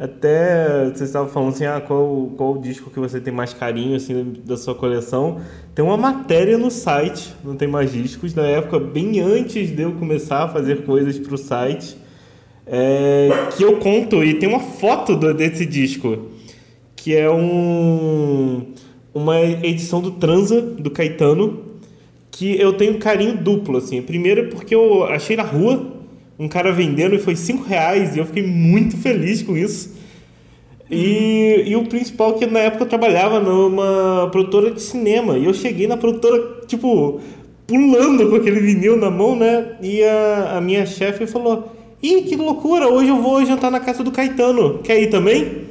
Até vocês estavam falando assim, ah, qual, qual o disco que você tem mais carinho assim da sua coleção? Tem uma matéria no site, não tem mais discos, na época bem antes de eu começar a fazer coisas para o site, é, que eu conto e tem uma foto do, desse disco, que é um uma edição do Transa do Caetano, que eu tenho carinho duplo assim. Primeiro porque eu achei na rua um cara vendendo e foi 5 reais e eu fiquei muito feliz com isso. E, e o principal é que na época eu trabalhava numa produtora de cinema e eu cheguei na produtora, tipo, pulando com aquele vinil na mão, né? E a, a minha chefe falou: Ih, que loucura, hoje eu vou jantar na casa do Caetano, quer ir também?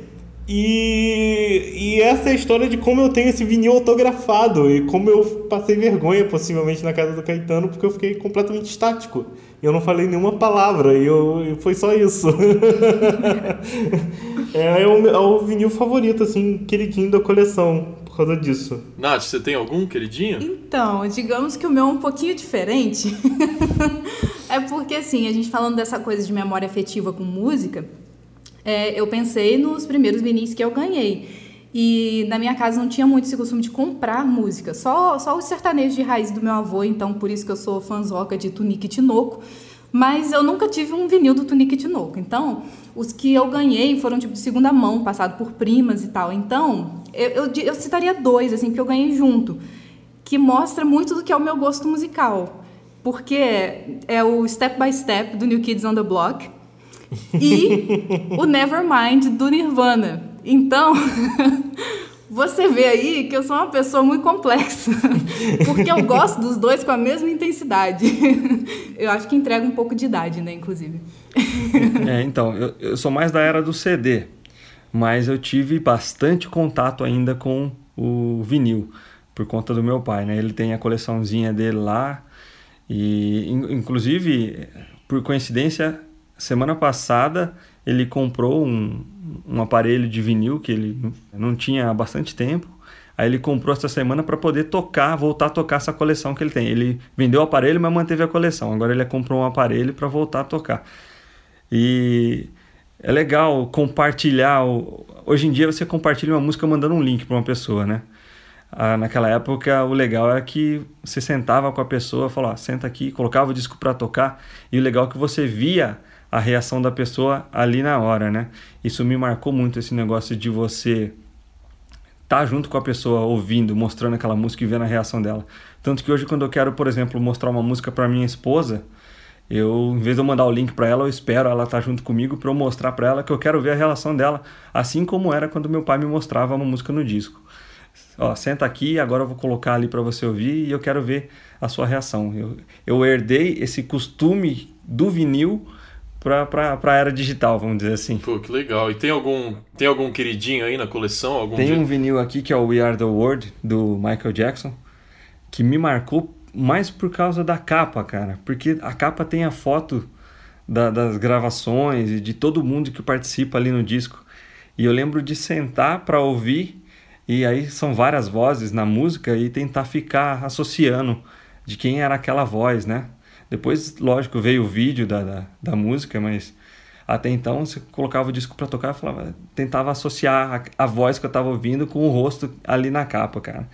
E, e essa é a história de como eu tenho esse vinil autografado e como eu passei vergonha possivelmente na casa do Caetano porque eu fiquei completamente estático. Eu não falei nenhuma palavra e eu, foi só isso. é, é, o, é o vinil favorito, assim, queridinho da coleção, por causa disso. Nath, você tem algum queridinho? Então, digamos que o meu é um pouquinho diferente. é porque, assim, a gente falando dessa coisa de memória afetiva com música, é, eu pensei nos primeiros vinis que eu ganhei. E na minha casa não tinha muito esse costume de comprar música, só, só os sertanejos de raiz do meu avô, então por isso que eu sou fãzoca de Tunique e Tinoco. Mas eu nunca tive um vinil do Tunique e Tinoco. Então, os que eu ganhei foram tipo de segunda mão, passado por primas e tal. Então, eu, eu, eu citaria dois, assim, que eu ganhei junto, que mostra muito do que é o meu gosto musical. Porque é o Step by Step do New Kids on the Block e o Nevermind do Nirvana. Então, Você vê aí que eu sou uma pessoa muito complexa, porque eu gosto dos dois com a mesma intensidade. Eu acho que entrega um pouco de idade, né, inclusive. É, então, eu, eu sou mais da era do CD, mas eu tive bastante contato ainda com o vinil, por conta do meu pai, né? Ele tem a coleçãozinha dele lá, e inclusive, por coincidência, semana passada ele comprou um, um aparelho de vinil que ele não tinha há bastante tempo. Aí ele comprou essa semana para poder tocar, voltar a tocar essa coleção que ele tem. Ele vendeu o aparelho, mas manteve a coleção. Agora ele comprou um aparelho para voltar a tocar. E é legal compartilhar. Hoje em dia você compartilha uma música mandando um link para uma pessoa, né? Ah, naquela época o legal era que você sentava com a pessoa, falava, senta aqui, colocava o disco para tocar e o legal é que você via a reação da pessoa ali na hora, né? Isso me marcou muito esse negócio de você estar tá junto com a pessoa ouvindo, mostrando aquela música e vendo a reação dela. Tanto que hoje quando eu quero, por exemplo, mostrar uma música para minha esposa, eu, em vez de eu mandar o link para ela, eu espero ela estar tá junto comigo para eu mostrar para ela que eu quero ver a relação dela, assim como era quando meu pai me mostrava uma música no disco. Ó, senta aqui, agora eu vou colocar ali para você ouvir e eu quero ver a sua reação. Eu, eu herdei esse costume do vinil para a era digital, vamos dizer assim. Pô, que legal. E tem algum, tem algum queridinho aí na coleção? Algum tem um vinil aqui que é o We Are The World, do Michael Jackson, que me marcou mais por causa da capa, cara. Porque a capa tem a foto da, das gravações e de todo mundo que participa ali no disco. E eu lembro de sentar para ouvir, e aí são várias vozes na música, e tentar ficar associando de quem era aquela voz, né? Depois, lógico, veio o vídeo da, da, da música, mas até então você colocava o disco para tocar falava, tentava associar a, a voz que eu estava ouvindo com o rosto ali na capa, cara.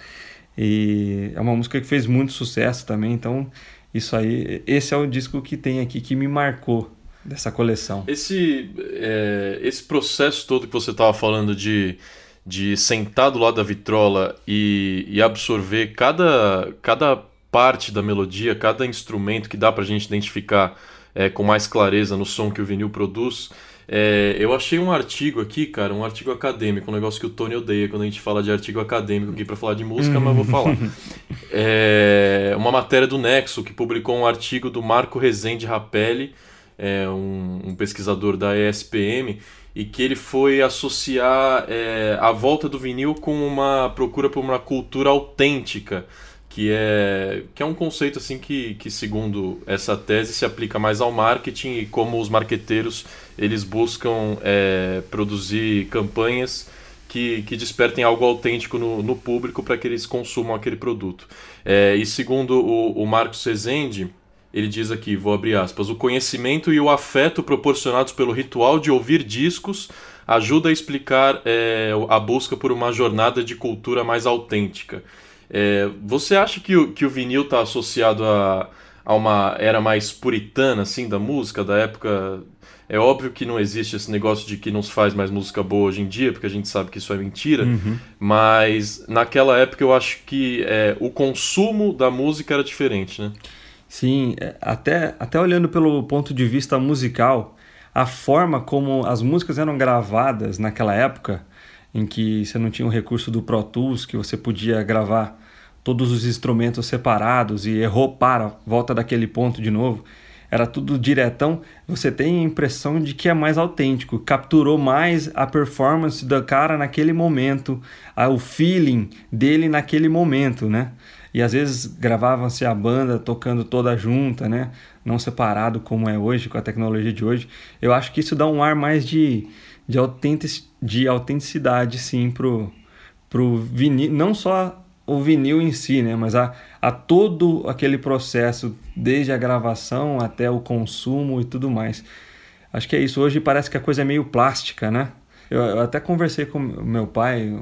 E é uma música que fez muito sucesso também, então isso aí, esse é o disco que tem aqui que me marcou dessa coleção. Esse, é, esse processo todo que você estava falando de, de sentar do lado da vitrola e, e absorver cada, cada parte da melodia, cada instrumento que dá para a gente identificar é, com mais clareza no som que o vinil produz. É, eu achei um artigo aqui, cara, um artigo acadêmico, um negócio que o Tony odeia quando a gente fala de artigo acadêmico aqui para falar de música, mas vou falar. É, uma matéria do Nexo que publicou um artigo do Marco Rezende Rapelli, é, um, um pesquisador da ESPM, e que ele foi associar é, a volta do vinil com uma procura por uma cultura autêntica que é, que é um conceito assim que, que segundo essa tese se aplica mais ao marketing e como os marqueteiros eles buscam é, produzir campanhas que, que despertem algo autêntico no, no público para que eles consumam aquele produto. É, e segundo o, o Marcos Rezende, ele diz aqui, vou abrir aspas, o conhecimento e o afeto proporcionados pelo ritual de ouvir discos ajuda a explicar é, a busca por uma jornada de cultura mais autêntica. É, você acha que o, que o vinil está associado a, a uma era mais puritana, assim, da música, da época? É óbvio que não existe esse negócio de que não se faz mais música boa hoje em dia, porque a gente sabe que isso é mentira, uhum. mas naquela época eu acho que é, o consumo da música era diferente, né? Sim, é, até, até olhando pelo ponto de vista musical, a forma como as músicas eram gravadas naquela época em que você não tinha o recurso do Pro Tools, que você podia gravar todos os instrumentos separados e errou para, volta daquele ponto de novo. Era tudo diretão. Você tem a impressão de que é mais autêntico, capturou mais a performance do cara naquele momento, o feeling dele naquele momento, né? E às vezes gravavam-se a banda tocando toda junta, né? Não separado como é hoje, com a tecnologia de hoje. Eu acho que isso dá um ar mais de, de, autentic, de autenticidade, sim, pro, pro vinil, não só o vinil em si, né, mas a, a todo aquele processo, desde a gravação até o consumo e tudo mais. Acho que é isso. Hoje parece que a coisa é meio plástica, né? Eu, eu até conversei com meu pai,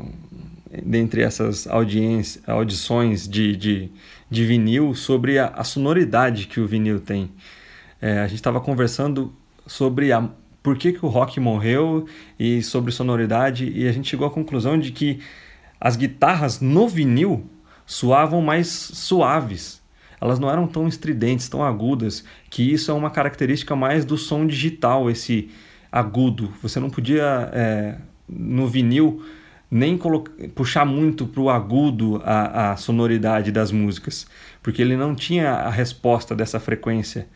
dentre essas audições de, de, de vinil, sobre a, a sonoridade que o vinil tem. É, a gente estava conversando sobre a, por que, que o rock morreu e sobre sonoridade, e a gente chegou à conclusão de que as guitarras no vinil soavam mais suaves. Elas não eram tão estridentes, tão agudas, que isso é uma característica mais do som digital, esse agudo. Você não podia, é, no vinil, nem puxar muito para o agudo a, a sonoridade das músicas, porque ele não tinha a resposta dessa frequência.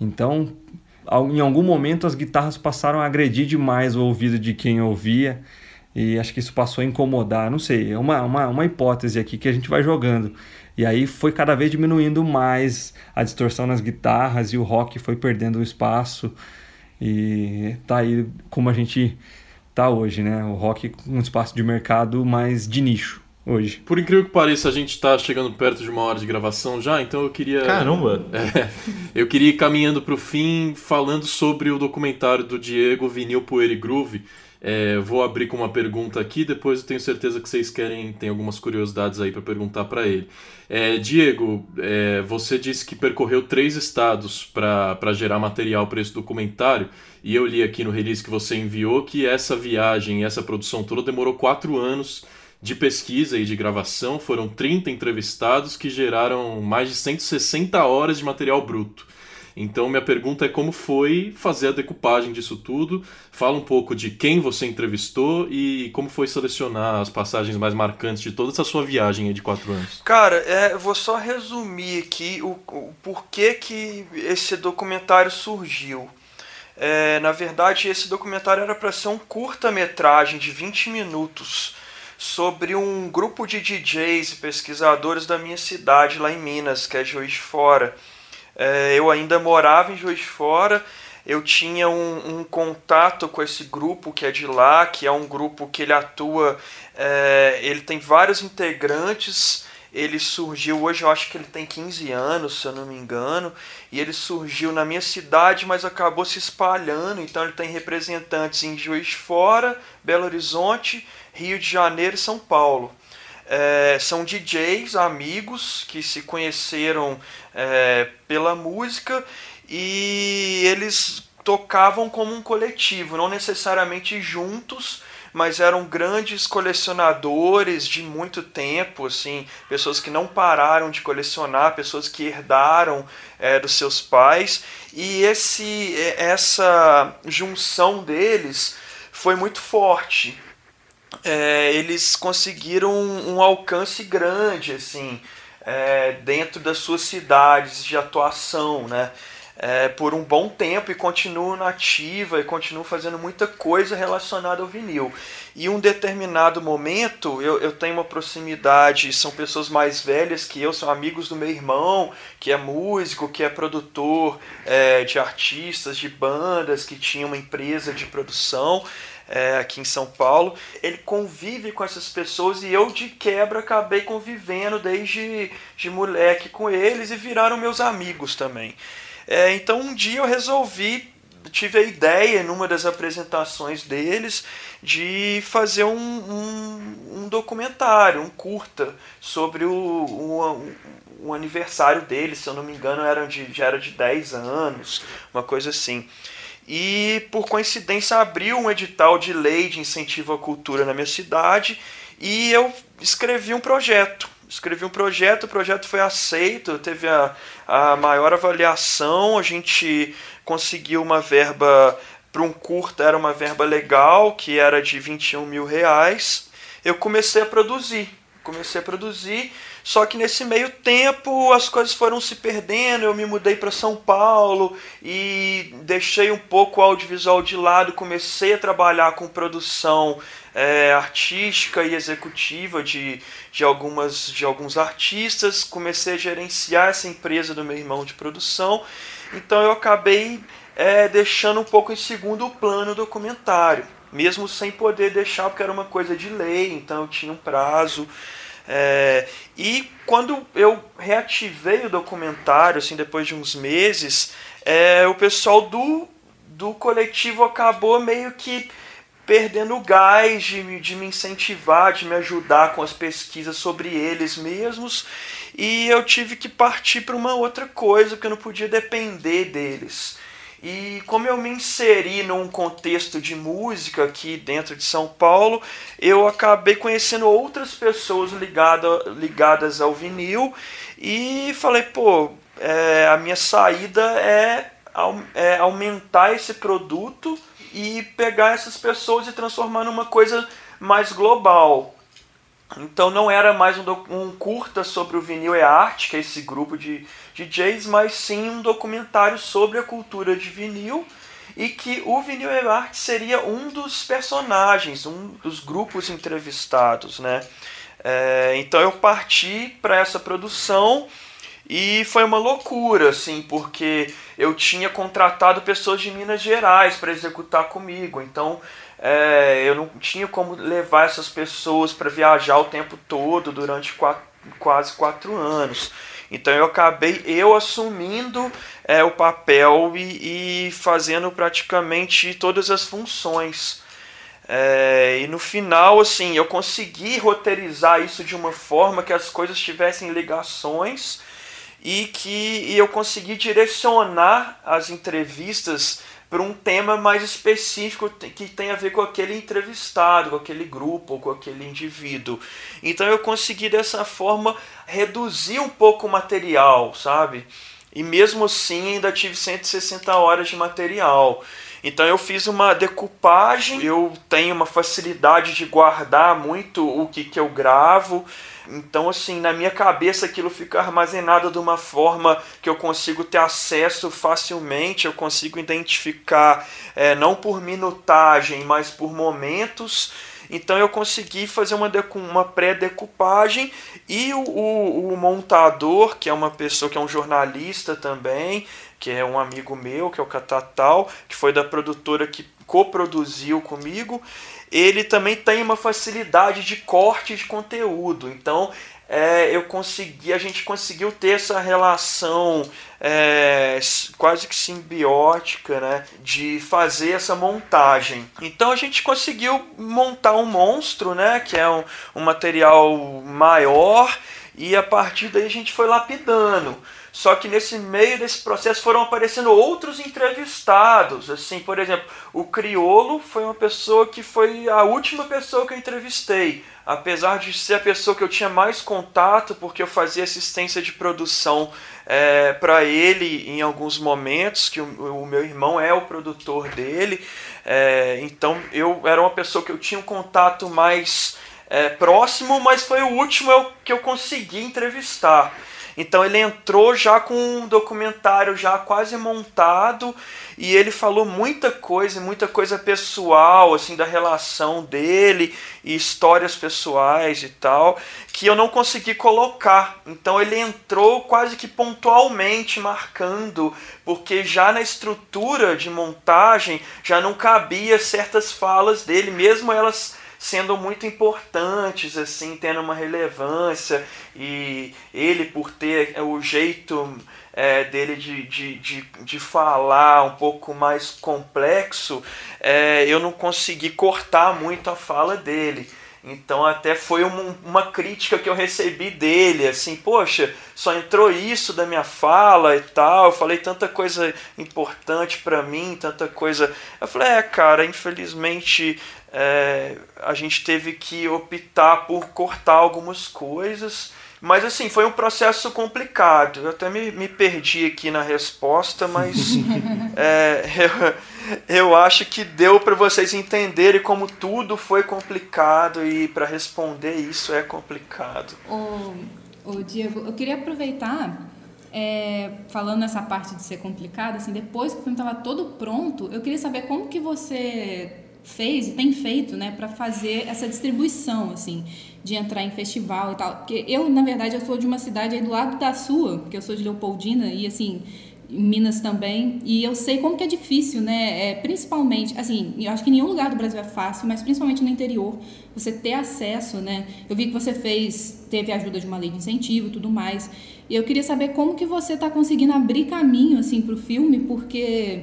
Então, em algum momento, as guitarras passaram a agredir demais o ouvido de quem ouvia, e acho que isso passou a incomodar. Não sei, é uma, uma, uma hipótese aqui que a gente vai jogando. E aí foi cada vez diminuindo mais a distorção nas guitarras e o rock foi perdendo o espaço. E tá aí como a gente tá hoje, né? O rock um espaço de mercado mais de nicho hoje. Por incrível que pareça, a gente está chegando perto de uma hora de gravação já, então eu queria. Caramba! É, eu queria ir caminhando para o fim falando sobre o documentário do Diego Vinil Poeira e Groove. É, vou abrir com uma pergunta aqui, depois eu tenho certeza que vocês querem, tem algumas curiosidades aí para perguntar para ele. É, Diego, é, você disse que percorreu três estados para gerar material para esse documentário, e eu li aqui no release que você enviou que essa viagem, essa produção toda demorou quatro anos de pesquisa e de gravação, foram 30 entrevistados que geraram mais de 160 horas de material bruto. Então, minha pergunta é como foi fazer a decupagem disso tudo. Fala um pouco de quem você entrevistou e como foi selecionar as passagens mais marcantes de toda essa sua viagem de quatro anos. Cara, é, vou só resumir aqui o, o porquê que esse documentário surgiu. É, na verdade, esse documentário era para ser um curta-metragem de 20 minutos sobre um grupo de DJs e pesquisadores da minha cidade lá em Minas, que é Juiz de Fora. É, eu ainda morava em Juiz de Fora, eu tinha um, um, contato com esse grupo que é de lá, que é um grupo que ele atua, é, ele tem vários integrantes, ele surgiu hoje, eu acho que ele tem 15 anos, se eu não me engano, e ele surgiu na minha cidade, mas acabou se espalhando, então ele tem representantes em Juiz de Fora, Belo Horizonte, Rio de Janeiro e São Paulo. É, são DJs, amigos que se conheceram é, pela música e eles tocavam como um coletivo, não necessariamente juntos, mas eram grandes colecionadores de muito tempo, assim, pessoas que não pararam de colecionar, pessoas que herdaram é, dos seus pais e esse essa junção deles foi muito forte é, eles conseguiram um, alcance grande assim é, dentro das suas cidades de atuação, né? É, por um bom tempo e continuam na ativa e continuam fazendo muita coisa relacionada ao vinil. E um determinado momento, eu, eu tenho uma proximidade, são pessoas mais velhas que eu, são amigos do meu irmão, que é músico, que é produtor é, de artistas, de bandas, que tinha uma empresa de produção é, aqui em São Paulo, ele convive com essas pessoas e eu de quebra acabei convivendo desde de moleque com eles e viraram meus amigos também. É, então um dia eu resolvi, tive a ideia numa das apresentações deles de fazer um, um, um documentário, um curta sobre o, um, um aniversário deles, se eu não me engano era de, já era de 10 anos, uma coisa assim e por coincidência abriu um edital de lei de incentivo à cultura na minha cidade e eu escrevi um projeto. Escrevi um projeto, o projeto foi aceito, teve a, a maior avaliação, a gente conseguiu uma verba para um curta, era uma verba legal, que era de 21 mil reais. Eu comecei a produzir, comecei a produzir só que nesse meio tempo as coisas foram se perdendo, eu me mudei para São Paulo e deixei um pouco o audiovisual de lado, comecei a trabalhar com produção é, artística e executiva de, de, algumas, de alguns artistas, comecei a gerenciar essa empresa do meu irmão de produção, então eu acabei é, deixando um pouco em segundo plano o documentário, mesmo sem poder deixar, porque era uma coisa de lei, então eu tinha um prazo. É, e quando eu reativei o documentário, assim, depois de uns meses, é, o pessoal do, do coletivo acabou meio que perdendo o gás de, de me incentivar, de me ajudar com as pesquisas sobre eles mesmos. E eu tive que partir para uma outra coisa, porque eu não podia depender deles. E como eu me inseri num contexto de música aqui dentro de São Paulo, eu acabei conhecendo outras pessoas ligada, ligadas ao vinil e falei, pô, é, a minha saída é, é aumentar esse produto e pegar essas pessoas e transformar numa coisa mais global. Então não era mais um, um, curta sobre o vinil e a arte, que é esse grupo de DJs, mas sim um documentário sobre a cultura de vinil e que o vinil a arte seria um dos personagens, um dos grupos entrevistados, né? É, então eu parti para essa produção e foi uma loucura, assim, porque eu tinha contratado pessoas de Minas Gerais para executar comigo. Então é, eu não tinha como levar essas pessoas para viajar o tempo todo durante quatro, quase quatro anos. Então eu acabei eu assumindo é, o papel e, e, fazendo praticamente todas as funções. É, e no final, assim, eu consegui roteirizar isso de uma forma que as coisas tivessem ligações e que eu consegui direcionar as entrevistas para um tema mais específico que tem a ver com aquele entrevistado, com aquele grupo, ou com aquele indivíduo. Então eu consegui dessa forma reduzir um pouco o material, sabe? E mesmo assim ainda tive 160 horas de material. Então eu fiz uma decupagem, eu tenho uma facilidade de guardar muito o que, que eu gravo. Então, assim, na minha cabeça aquilo fica armazenado de uma forma que eu consigo ter acesso facilmente, eu consigo identificar, é, não por minutagem, mas por momentos. Então eu consegui fazer uma, uma pré-decupagem e o, o, o, montador, que é uma pessoa que é um jornalista também, que é um amigo meu, que é o Catatal, que foi da produtora que coproduziu comigo, ele também tem uma facilidade de corte de conteúdo. Então, é, eu consegui, a gente conseguiu ter essa relação é, quase que simbiótica, né, de fazer essa montagem. Então a gente conseguiu montar um monstro, né, que é um, um material maior, e a partir daí a gente foi lapidando. Só que nesse meio desse processo foram aparecendo outros entrevistados. Assim, por exemplo, o Criolo foi uma pessoa que foi a última pessoa que eu entrevistei. Apesar de ser a pessoa que eu tinha mais contato, porque eu fazia assistência de produção é, para ele em alguns momentos, que o, o, meu irmão é o produtor dele. É, então eu era uma pessoa que eu tinha um contato mais é, próximo, mas foi o último que eu consegui entrevistar. Então ele entrou já com um documentário já quase montado e ele falou muita coisa, muita coisa pessoal, assim, da relação dele e histórias pessoais e tal, que eu não consegui colocar. Então ele entrou quase que pontualmente marcando, porque já na estrutura de montagem já não cabia certas falas dele, mesmo elas sendo muito importantes, assim, tendo uma relevância, e ele, por ter o jeito é, dele de, de, de, de falar um pouco mais complexo, é, eu não consegui cortar muito a fala dele. Então até foi um, uma crítica que eu recebi dele, assim, poxa, só entrou isso da minha fala e tal, eu falei tanta coisa importante para mim, tanta coisa. Eu falei, é, cara, infelizmente é, a gente teve que optar por cortar algumas coisas. Mas assim, foi um processo complicado. Eu até me, me perdi aqui na resposta, mas é, eu, eu acho que deu para vocês entenderem como tudo foi complicado e para responder isso é complicado. O, o Diego, eu queria aproveitar, é, falando nessa parte de ser complicado, assim, depois que o filme estava todo pronto, eu queria saber como que você fez e tem feito, né, para fazer essa distribuição, assim, de entrar em festival e tal. Porque eu, na verdade, eu sou de uma cidade aí do lado da sua, porque eu sou de Leopoldina e, assim, Minas também, e eu sei como que é difícil, né, é, principalmente, assim, eu acho que nenhum lugar do Brasil é fácil, mas principalmente no interior, você ter acesso, né, eu vi que você fez, teve a ajuda de uma lei de incentivo e tudo mais, e eu queria saber como que você está conseguindo abrir caminho, assim, para o filme, porque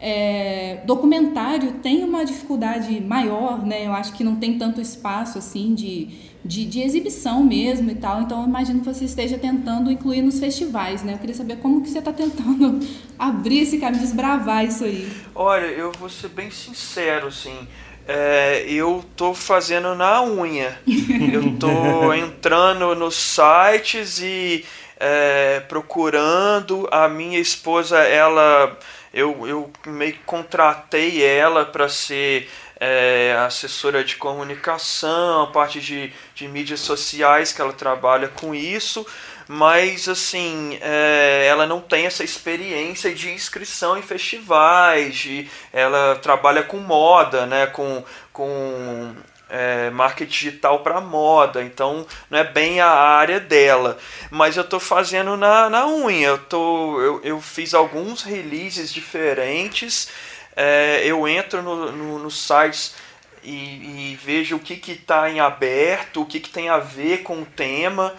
é, documentário tem uma dificuldade maior, né? Eu acho que não tem tanto espaço assim de, de, de, exibição mesmo e tal. Então eu imagino que você esteja tentando incluir nos festivais, né? Eu queria saber como que você está tentando abrir esse caminho, desbravar isso aí. Olha, eu vou ser bem sincero, assim. É, eu tô fazendo na unha. eu tô entrando nos sites e é, procurando. A minha esposa, ela eu, eu meio que contratei ela para ser é, assessora de comunicação, parte de, de mídias sociais que ela trabalha com isso, mas assim é, ela não tem essa experiência de inscrição em festivais, de, ela trabalha com moda, né, com, com é, marketing digital para moda, então não é bem a área dela. Mas eu estou fazendo na, na unha, eu, tô, eu, eu fiz alguns releases diferentes, é, eu entro no, no, nos sites e, e, vejo o que está em aberto, o que, que tem a ver com o tema.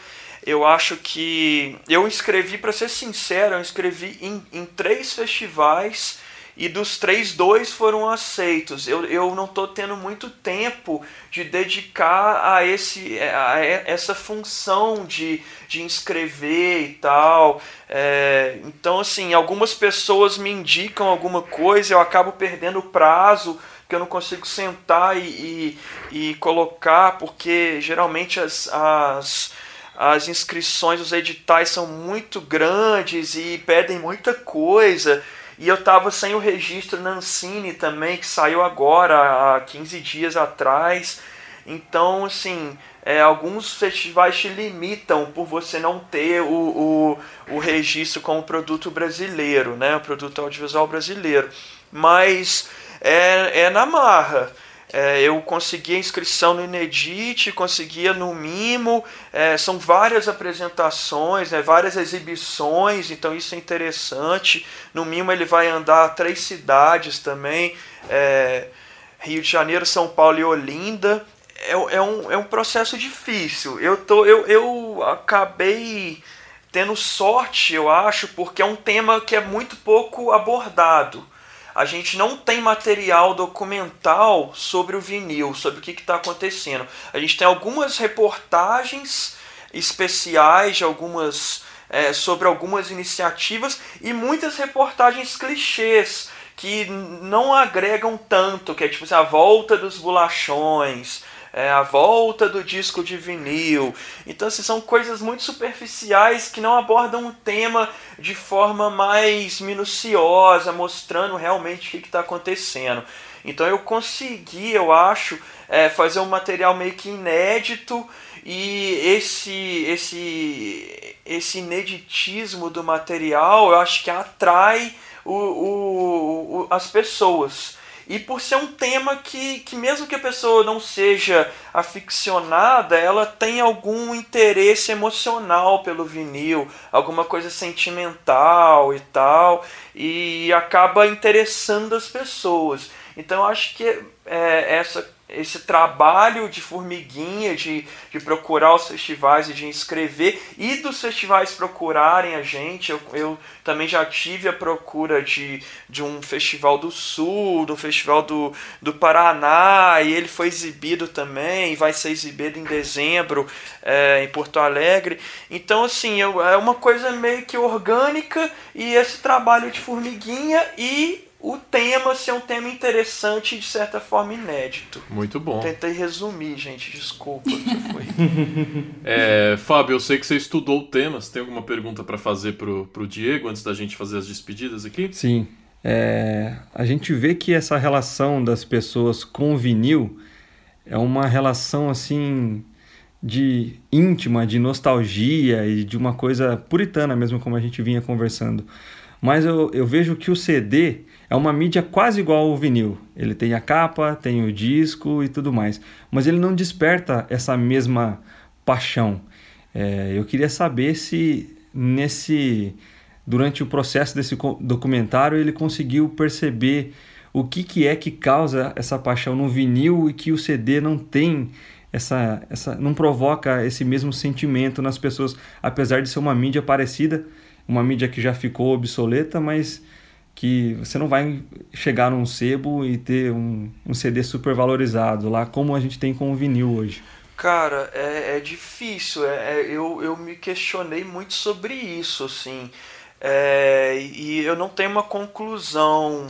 Eu acho que. Eu inscrevi, para ser sincero, eu inscrevi em, em três festivais e dos três, dois foram aceitos. Eu, eu não estou tendo muito tempo de dedicar a, esse, a essa função de, de inscrever e tal. É, então, assim, algumas pessoas me indicam alguma coisa, eu acabo perdendo o prazo, que eu não consigo sentar e, e, e colocar, porque geralmente as, as as inscrições, os editais são muito grandes e pedem muita coisa. E eu tava sem o registro na Ancine também, que saiu agora, há 15 dias atrás. Então, assim, é, alguns festivais te limitam por você não ter o, o, o registro como produto brasileiro, né? O produto audiovisual brasileiro. Mas é, é na marra. É, eu conseguia inscrição no Inedit, conseguia no Mimo, é, são várias apresentações, né, várias exibições, então isso é interessante. No Mimo ele vai andar três cidades também, é, Rio de Janeiro, São Paulo e Olinda. É, é, um, é um processo difícil. Eu, tô, eu, eu acabei tendo sorte, eu acho, porque é um tema que é muito pouco abordado a gente não tem material documental sobre o vinil, sobre o que está acontecendo. A gente tem algumas reportagens especiais de algumas, é, sobre algumas iniciativas e muitas reportagens clichês que não agregam tanto, que é tipo assim, a volta dos bolachões, é, a volta do disco de vinil. Então, assim, são coisas muito superficiais que não abordam o tema de forma mais minuciosa, mostrando realmente o que está acontecendo. Então, eu consegui, eu acho, é, fazer um material meio que inédito e esse, esse, esse ineditismo do material eu acho que atrai o, o, o as pessoas. E por ser um tema que, que mesmo que a pessoa não seja aficionada, ela tem algum interesse emocional pelo vinil, alguma coisa sentimental e tal, e acaba interessando as pessoas. Então eu acho que é, essa esse trabalho de formiguinha, de, de procurar os festivais e de inscrever, e dos festivais procurarem a gente. Eu, eu também já tive a procura de, de um festival do Sul, do festival do, do Paraná, e ele foi exibido também, vai ser exibido em dezembro é, em Porto Alegre. Então, assim, eu, é uma coisa meio que orgânica, e esse trabalho de formiguinha e o tema ser um tema interessante e de certa forma inédito. Muito bom. Tentei resumir, gente, desculpa. Foi. é, Fábio, eu sei que você estudou o tema. Você tem alguma pergunta para fazer pro, pro Diego antes da gente fazer as despedidas aqui? Sim. É, a gente vê que essa relação das pessoas com o vinil é uma relação assim de íntima, de nostalgia e de uma coisa puritana mesmo, como a gente vinha conversando. Mas eu, eu vejo que o CD é uma mídia quase igual ao vinil. Ele tem a capa, tem o disco e tudo mais, mas ele não desperta essa mesma paixão. É, eu queria saber se nesse durante o processo desse documentário ele conseguiu perceber o que, que é que causa essa paixão no vinil e que o CD não tem essa, essa não provoca esse mesmo sentimento nas pessoas, apesar de ser uma mídia parecida, uma mídia que já ficou obsoleta, mas que você não vai chegar num sebo e ter um, um CD super valorizado lá, como a gente tem com o vinil hoje. Cara, é, é difícil. É, é, eu, eu me questionei muito sobre isso, assim. É, e eu não tenho uma conclusão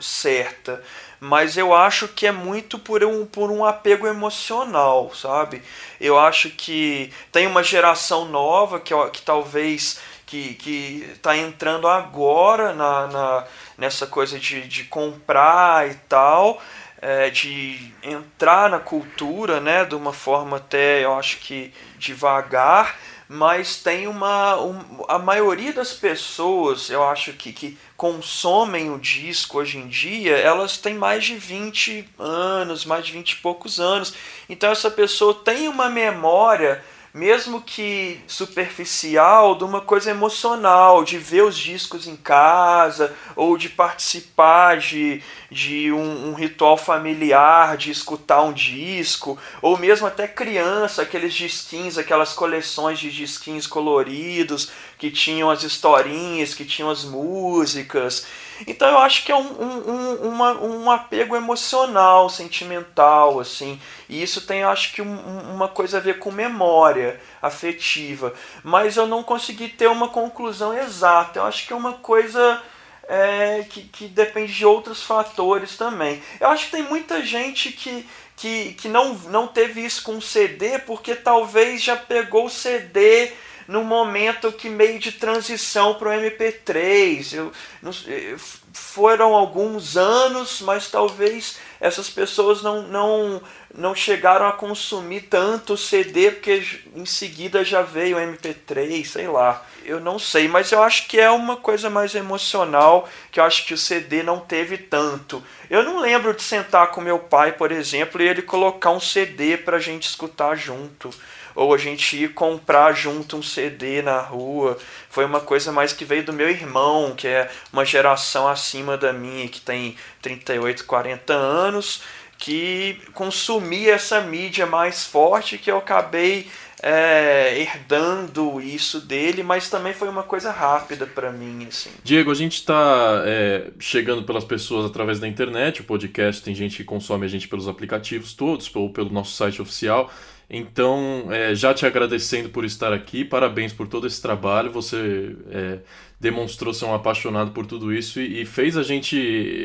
certa, mas eu acho que é muito por um, por um apego emocional, sabe? Eu acho que tem uma geração nova que, que talvez que, que tá entrando agora na, na, nessa coisa de, de comprar e tal, é, de entrar na cultura, né, de uma forma até, eu acho que devagar, mas tem uma. Um, a maioria das pessoas, eu acho que, que consomem o disco hoje em dia, elas têm mais de 20 anos, mais de 20 e poucos anos. Então essa pessoa tem uma memória mesmo que superficial, de uma coisa emocional, de ver os discos em casa, ou de participar de, de um, um, ritual familiar, de escutar um disco, ou mesmo até criança, aqueles disquinhos, aquelas coleções de disquinhos coloridos, que tinham as historinhas, que tinham as músicas. Então eu acho que é um, um, um, uma, um apego emocional, sentimental, assim. E isso tem, acho que, um, uma coisa a ver com memória afetiva. Mas eu não consegui ter uma conclusão exata. Eu acho que é uma coisa é, que, que depende de outros fatores também. Eu acho que tem muita gente que, que, que não, não teve isso com CD porque talvez já pegou o CD no momento que meio de transição para o MP3. Eu, não, eh, foram alguns anos, mas talvez essas pessoas não, não, não chegaram a consumir tanto CD, porque em seguida já veio o MP3, sei lá. Eu não sei, mas eu acho que é uma coisa mais emocional, que eu acho que o CD não teve tanto. Eu não lembro de sentar com meu pai, por exemplo, e ele colocar um CD para a gente escutar junto ou a gente ir comprar junto um CD na rua. Foi uma coisa mais que veio do meu irmão, que é uma geração acima da minha, que tem 38, 40 anos, que consumia essa mídia mais forte que eu acabei é, herdando isso dele, mas também foi uma coisa rápida para mim. Assim. Diego, a gente está é, chegando pelas pessoas através da internet, o podcast tem gente que consome a gente pelos aplicativos todos, ou pelo nosso site oficial. Então, é, já te agradecendo por estar aqui, parabéns por todo esse trabalho. Você é, demonstrou ser um apaixonado por tudo isso e, e, fez a gente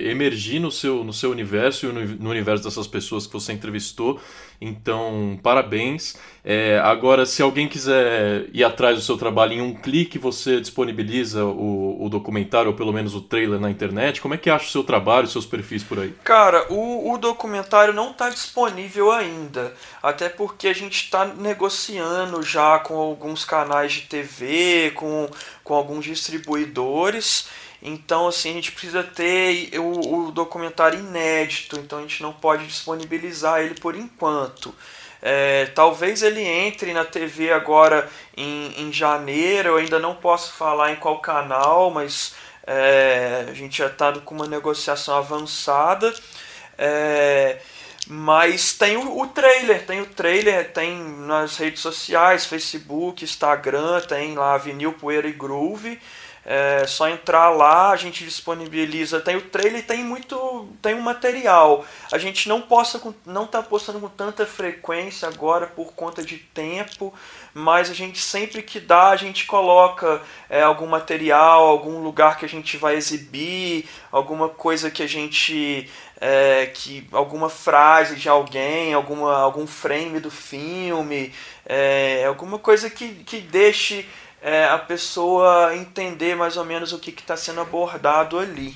emergir no seu, no seu universo e no, no universo dessas pessoas que você entrevistou. Então, parabéns. É, agora, se alguém quiser ir atrás do seu trabalho em um clique, você disponibiliza o, o documentário, ou pelo menos o trailer na internet. Como é que acha o seu trabalho, seus perfis por aí? Cara, o, o documentário não está disponível ainda. Até porque a gente está negociando já com alguns canais de TV, com, com alguns distribuidores. Então, assim, a gente precisa ter o, o documentário inédito, então a gente não pode disponibilizar ele por enquanto. É, talvez ele entre na TV agora em, em janeiro, eu ainda não posso falar em qual canal, mas é, a gente já está com uma negociação avançada. É, mas tem o, o, trailer, tem o trailer, tem nas redes sociais, Facebook, Instagram, tem lá Vinil, Poeira e Groove. É só entrar lá, a gente disponibiliza, tem o trailer e tem muito, tem um material. A gente não possa não tá postando com tanta frequência agora por conta de tempo, mas a gente sempre que dá, a gente coloca é, algum material, algum lugar que a gente vai exibir, alguma coisa que a gente é, que alguma frase de alguém, alguma algum frame do filme, é, alguma coisa que, que deixe é, a pessoa entender mais ou menos o que está sendo abordado ali.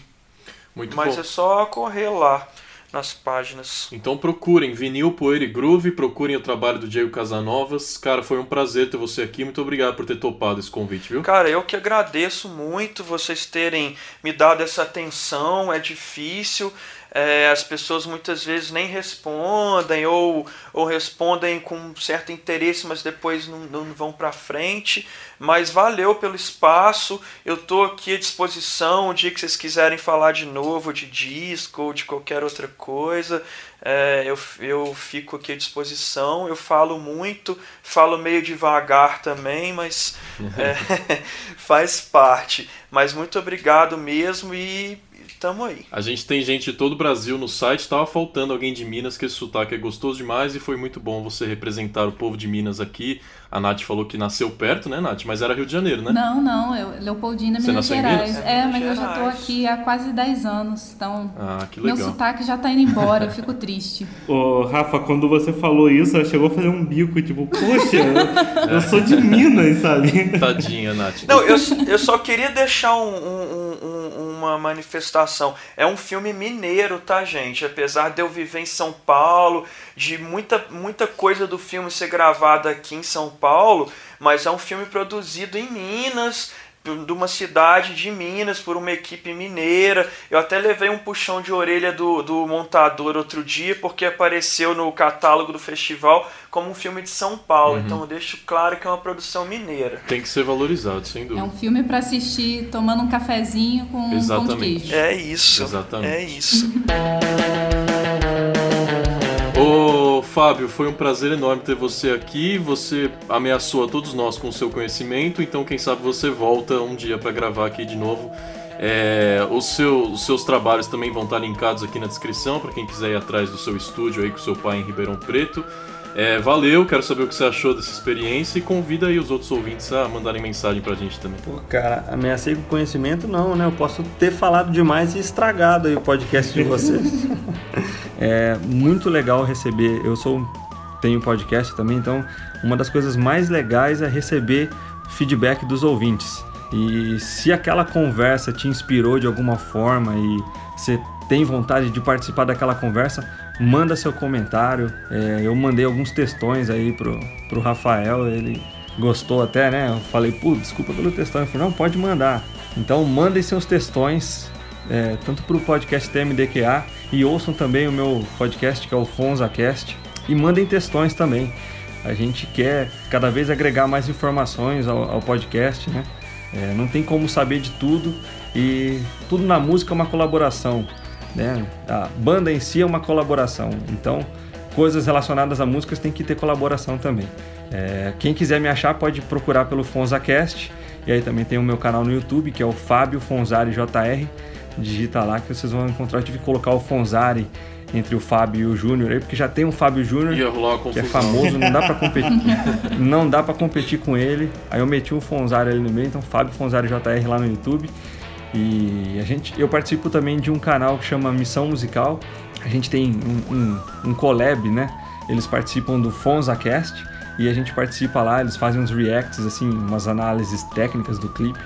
Muito Mas bom. é só correr lá nas páginas. Então procurem Vinil, Poeira e Groove, procurem o trabalho do Diego Casanovas. Cara, foi um prazer ter você aqui. Muito obrigado por ter topado esse convite, viu? Cara, eu que agradeço muito vocês terem me dado essa atenção. É difícil é, as pessoas muitas vezes nem respondem ou, ou respondem com certo interesse, mas depois não, não vão para frente. Mas valeu pelo espaço, eu estou aqui à disposição o dia que vocês quiserem falar de novo de disco ou de qualquer outra coisa. É, eu, eu fico aqui à disposição. Eu falo muito, falo meio devagar também, mas é, faz parte. Mas muito obrigado mesmo e tamo aí. A gente tem gente de todo o Brasil no site, tava faltando alguém de Minas, que esse sotaque é gostoso demais e foi muito bom você representar o povo de Minas aqui. A Nath falou que nasceu perto, né, Nath? Mas era Rio de Janeiro, né? Não, não, eu, Leopoldina, Minas nasceu em Gerais. Minas? É, Minas mas eu já tô Gerais. aqui há quase 10 anos, então Ah, que meu sotaque já tá indo embora, eu fico triste. Ô, Rafa, quando você falou isso, ela chegou a fazer um bico, tipo, poxa, eu, eu sou de Minas, sabe? Tadinha, Nath. Não, eu, eu só queria deixar um- um- um- uma manifestação. É um filme mineiro, tá, gente? Apesar de eu viver em São Paulo, de muita, muita coisa do filme ser gravada aqui em São Paulo, mas é um filme produzido em Minas, de uma cidade de Minas, por uma equipe mineira. Eu até levei um puxão de orelha do, do montador outro dia, porque apareceu no catálogo do festival como um filme de São Paulo. Então eu deixo claro que é uma produção mineira. Tem que ser valorizado, sem É dúvida. um filme pra assistir tomando um cafezinho com um pão de Exatamente. queijo. É isso. Exatamente. É isso. Fábio, foi um prazer enorme ter você aqui. Você ameaçou a todos nós com o seu conhecimento, então quem sabe você volta um dia para gravar aqui de novo. É, os, seu- os seus trabalhos também vão estar linkados aqui na descrição para quem quiser ir atrás do seu estúdio aí com seu pai em Ribeirão Preto. É, valeu, quero saber o que você achou dessa experiência e convida aí os outros ouvintes a mandarem mensagem pra gente também. Pô, cara, ameacei com conhecimento não, né? Eu posso ter falado demais e estragado aí o podcast de vocês. é muito legal receber. Eu sou tenho podcast também, então uma das coisas mais legais é receber feedback dos ouvintes. E se aquela conversa te inspirou de alguma forma e você tem vontade de participar daquela conversa, manda seu comentário. É, eu mandei alguns textões aí pro, pro Rafael, ele gostou até, né? Eu falei, pô, desculpa pelo textão. Ele falou, não, pode mandar. Então mandem seus textões, é, tanto pro podcast TMDQA e ouçam também o meu podcast que é o FonzaCast e mandem textões também. A gente quer cada vez agregar mais informações ao, ao podcast, né? É, não tem como saber de tudo e tudo na música é uma colaboração, né? A banda em si é uma colaboração, então coisas relacionadas a músicas tem que ter colaboração também. É, quem quiser me achar pode procurar pelo FonzaCast e aí também tem o meu canal no YouTube que é o Fábio Fonzari JR. Digita lá que vocês vão encontrar. Eu tive que colocar o Fonzari entre o Fábio e o Júnior aí, porque já tem um Fábio Júnior que é famoso, não dá pra competir, não dá para competir com ele. Aí eu meti um Fonzari ali no meio, então Fábio Fonzari JR lá no YouTube. E a gente, eu participo também de um canal que chama Missão Musical. A gente tem um, um, um collab, né? Eles participam do FonzaCast e a gente participa lá, eles fazem uns reacts, assim, umas análises técnicas do clipe.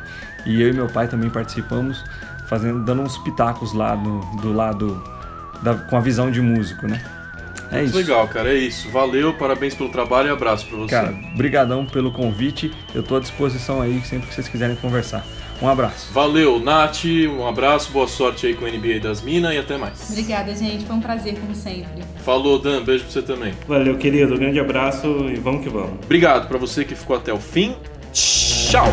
E eu e meu pai também participamos, fazendo, dando uns pitacos lá no, do lado da- com a visão de músico, né? É isso. Legal, cara, é isso. Valeu, parabéns pelo trabalho e abraço pra você. Cara, brigadão pelo convite. Eu tô à disposição aí sempre que vocês quiserem conversar. Um abraço. Valeu, Nath, um abraço, boa sorte aí com o NBA das Minas e até mais. Obrigada, gente. Foi um prazer, como sempre. Falou, Dan, beijo pra você também. Valeu, querido. Grande abraço e vamos que vamos. Obrigado pra você que ficou até o fim. Tchau!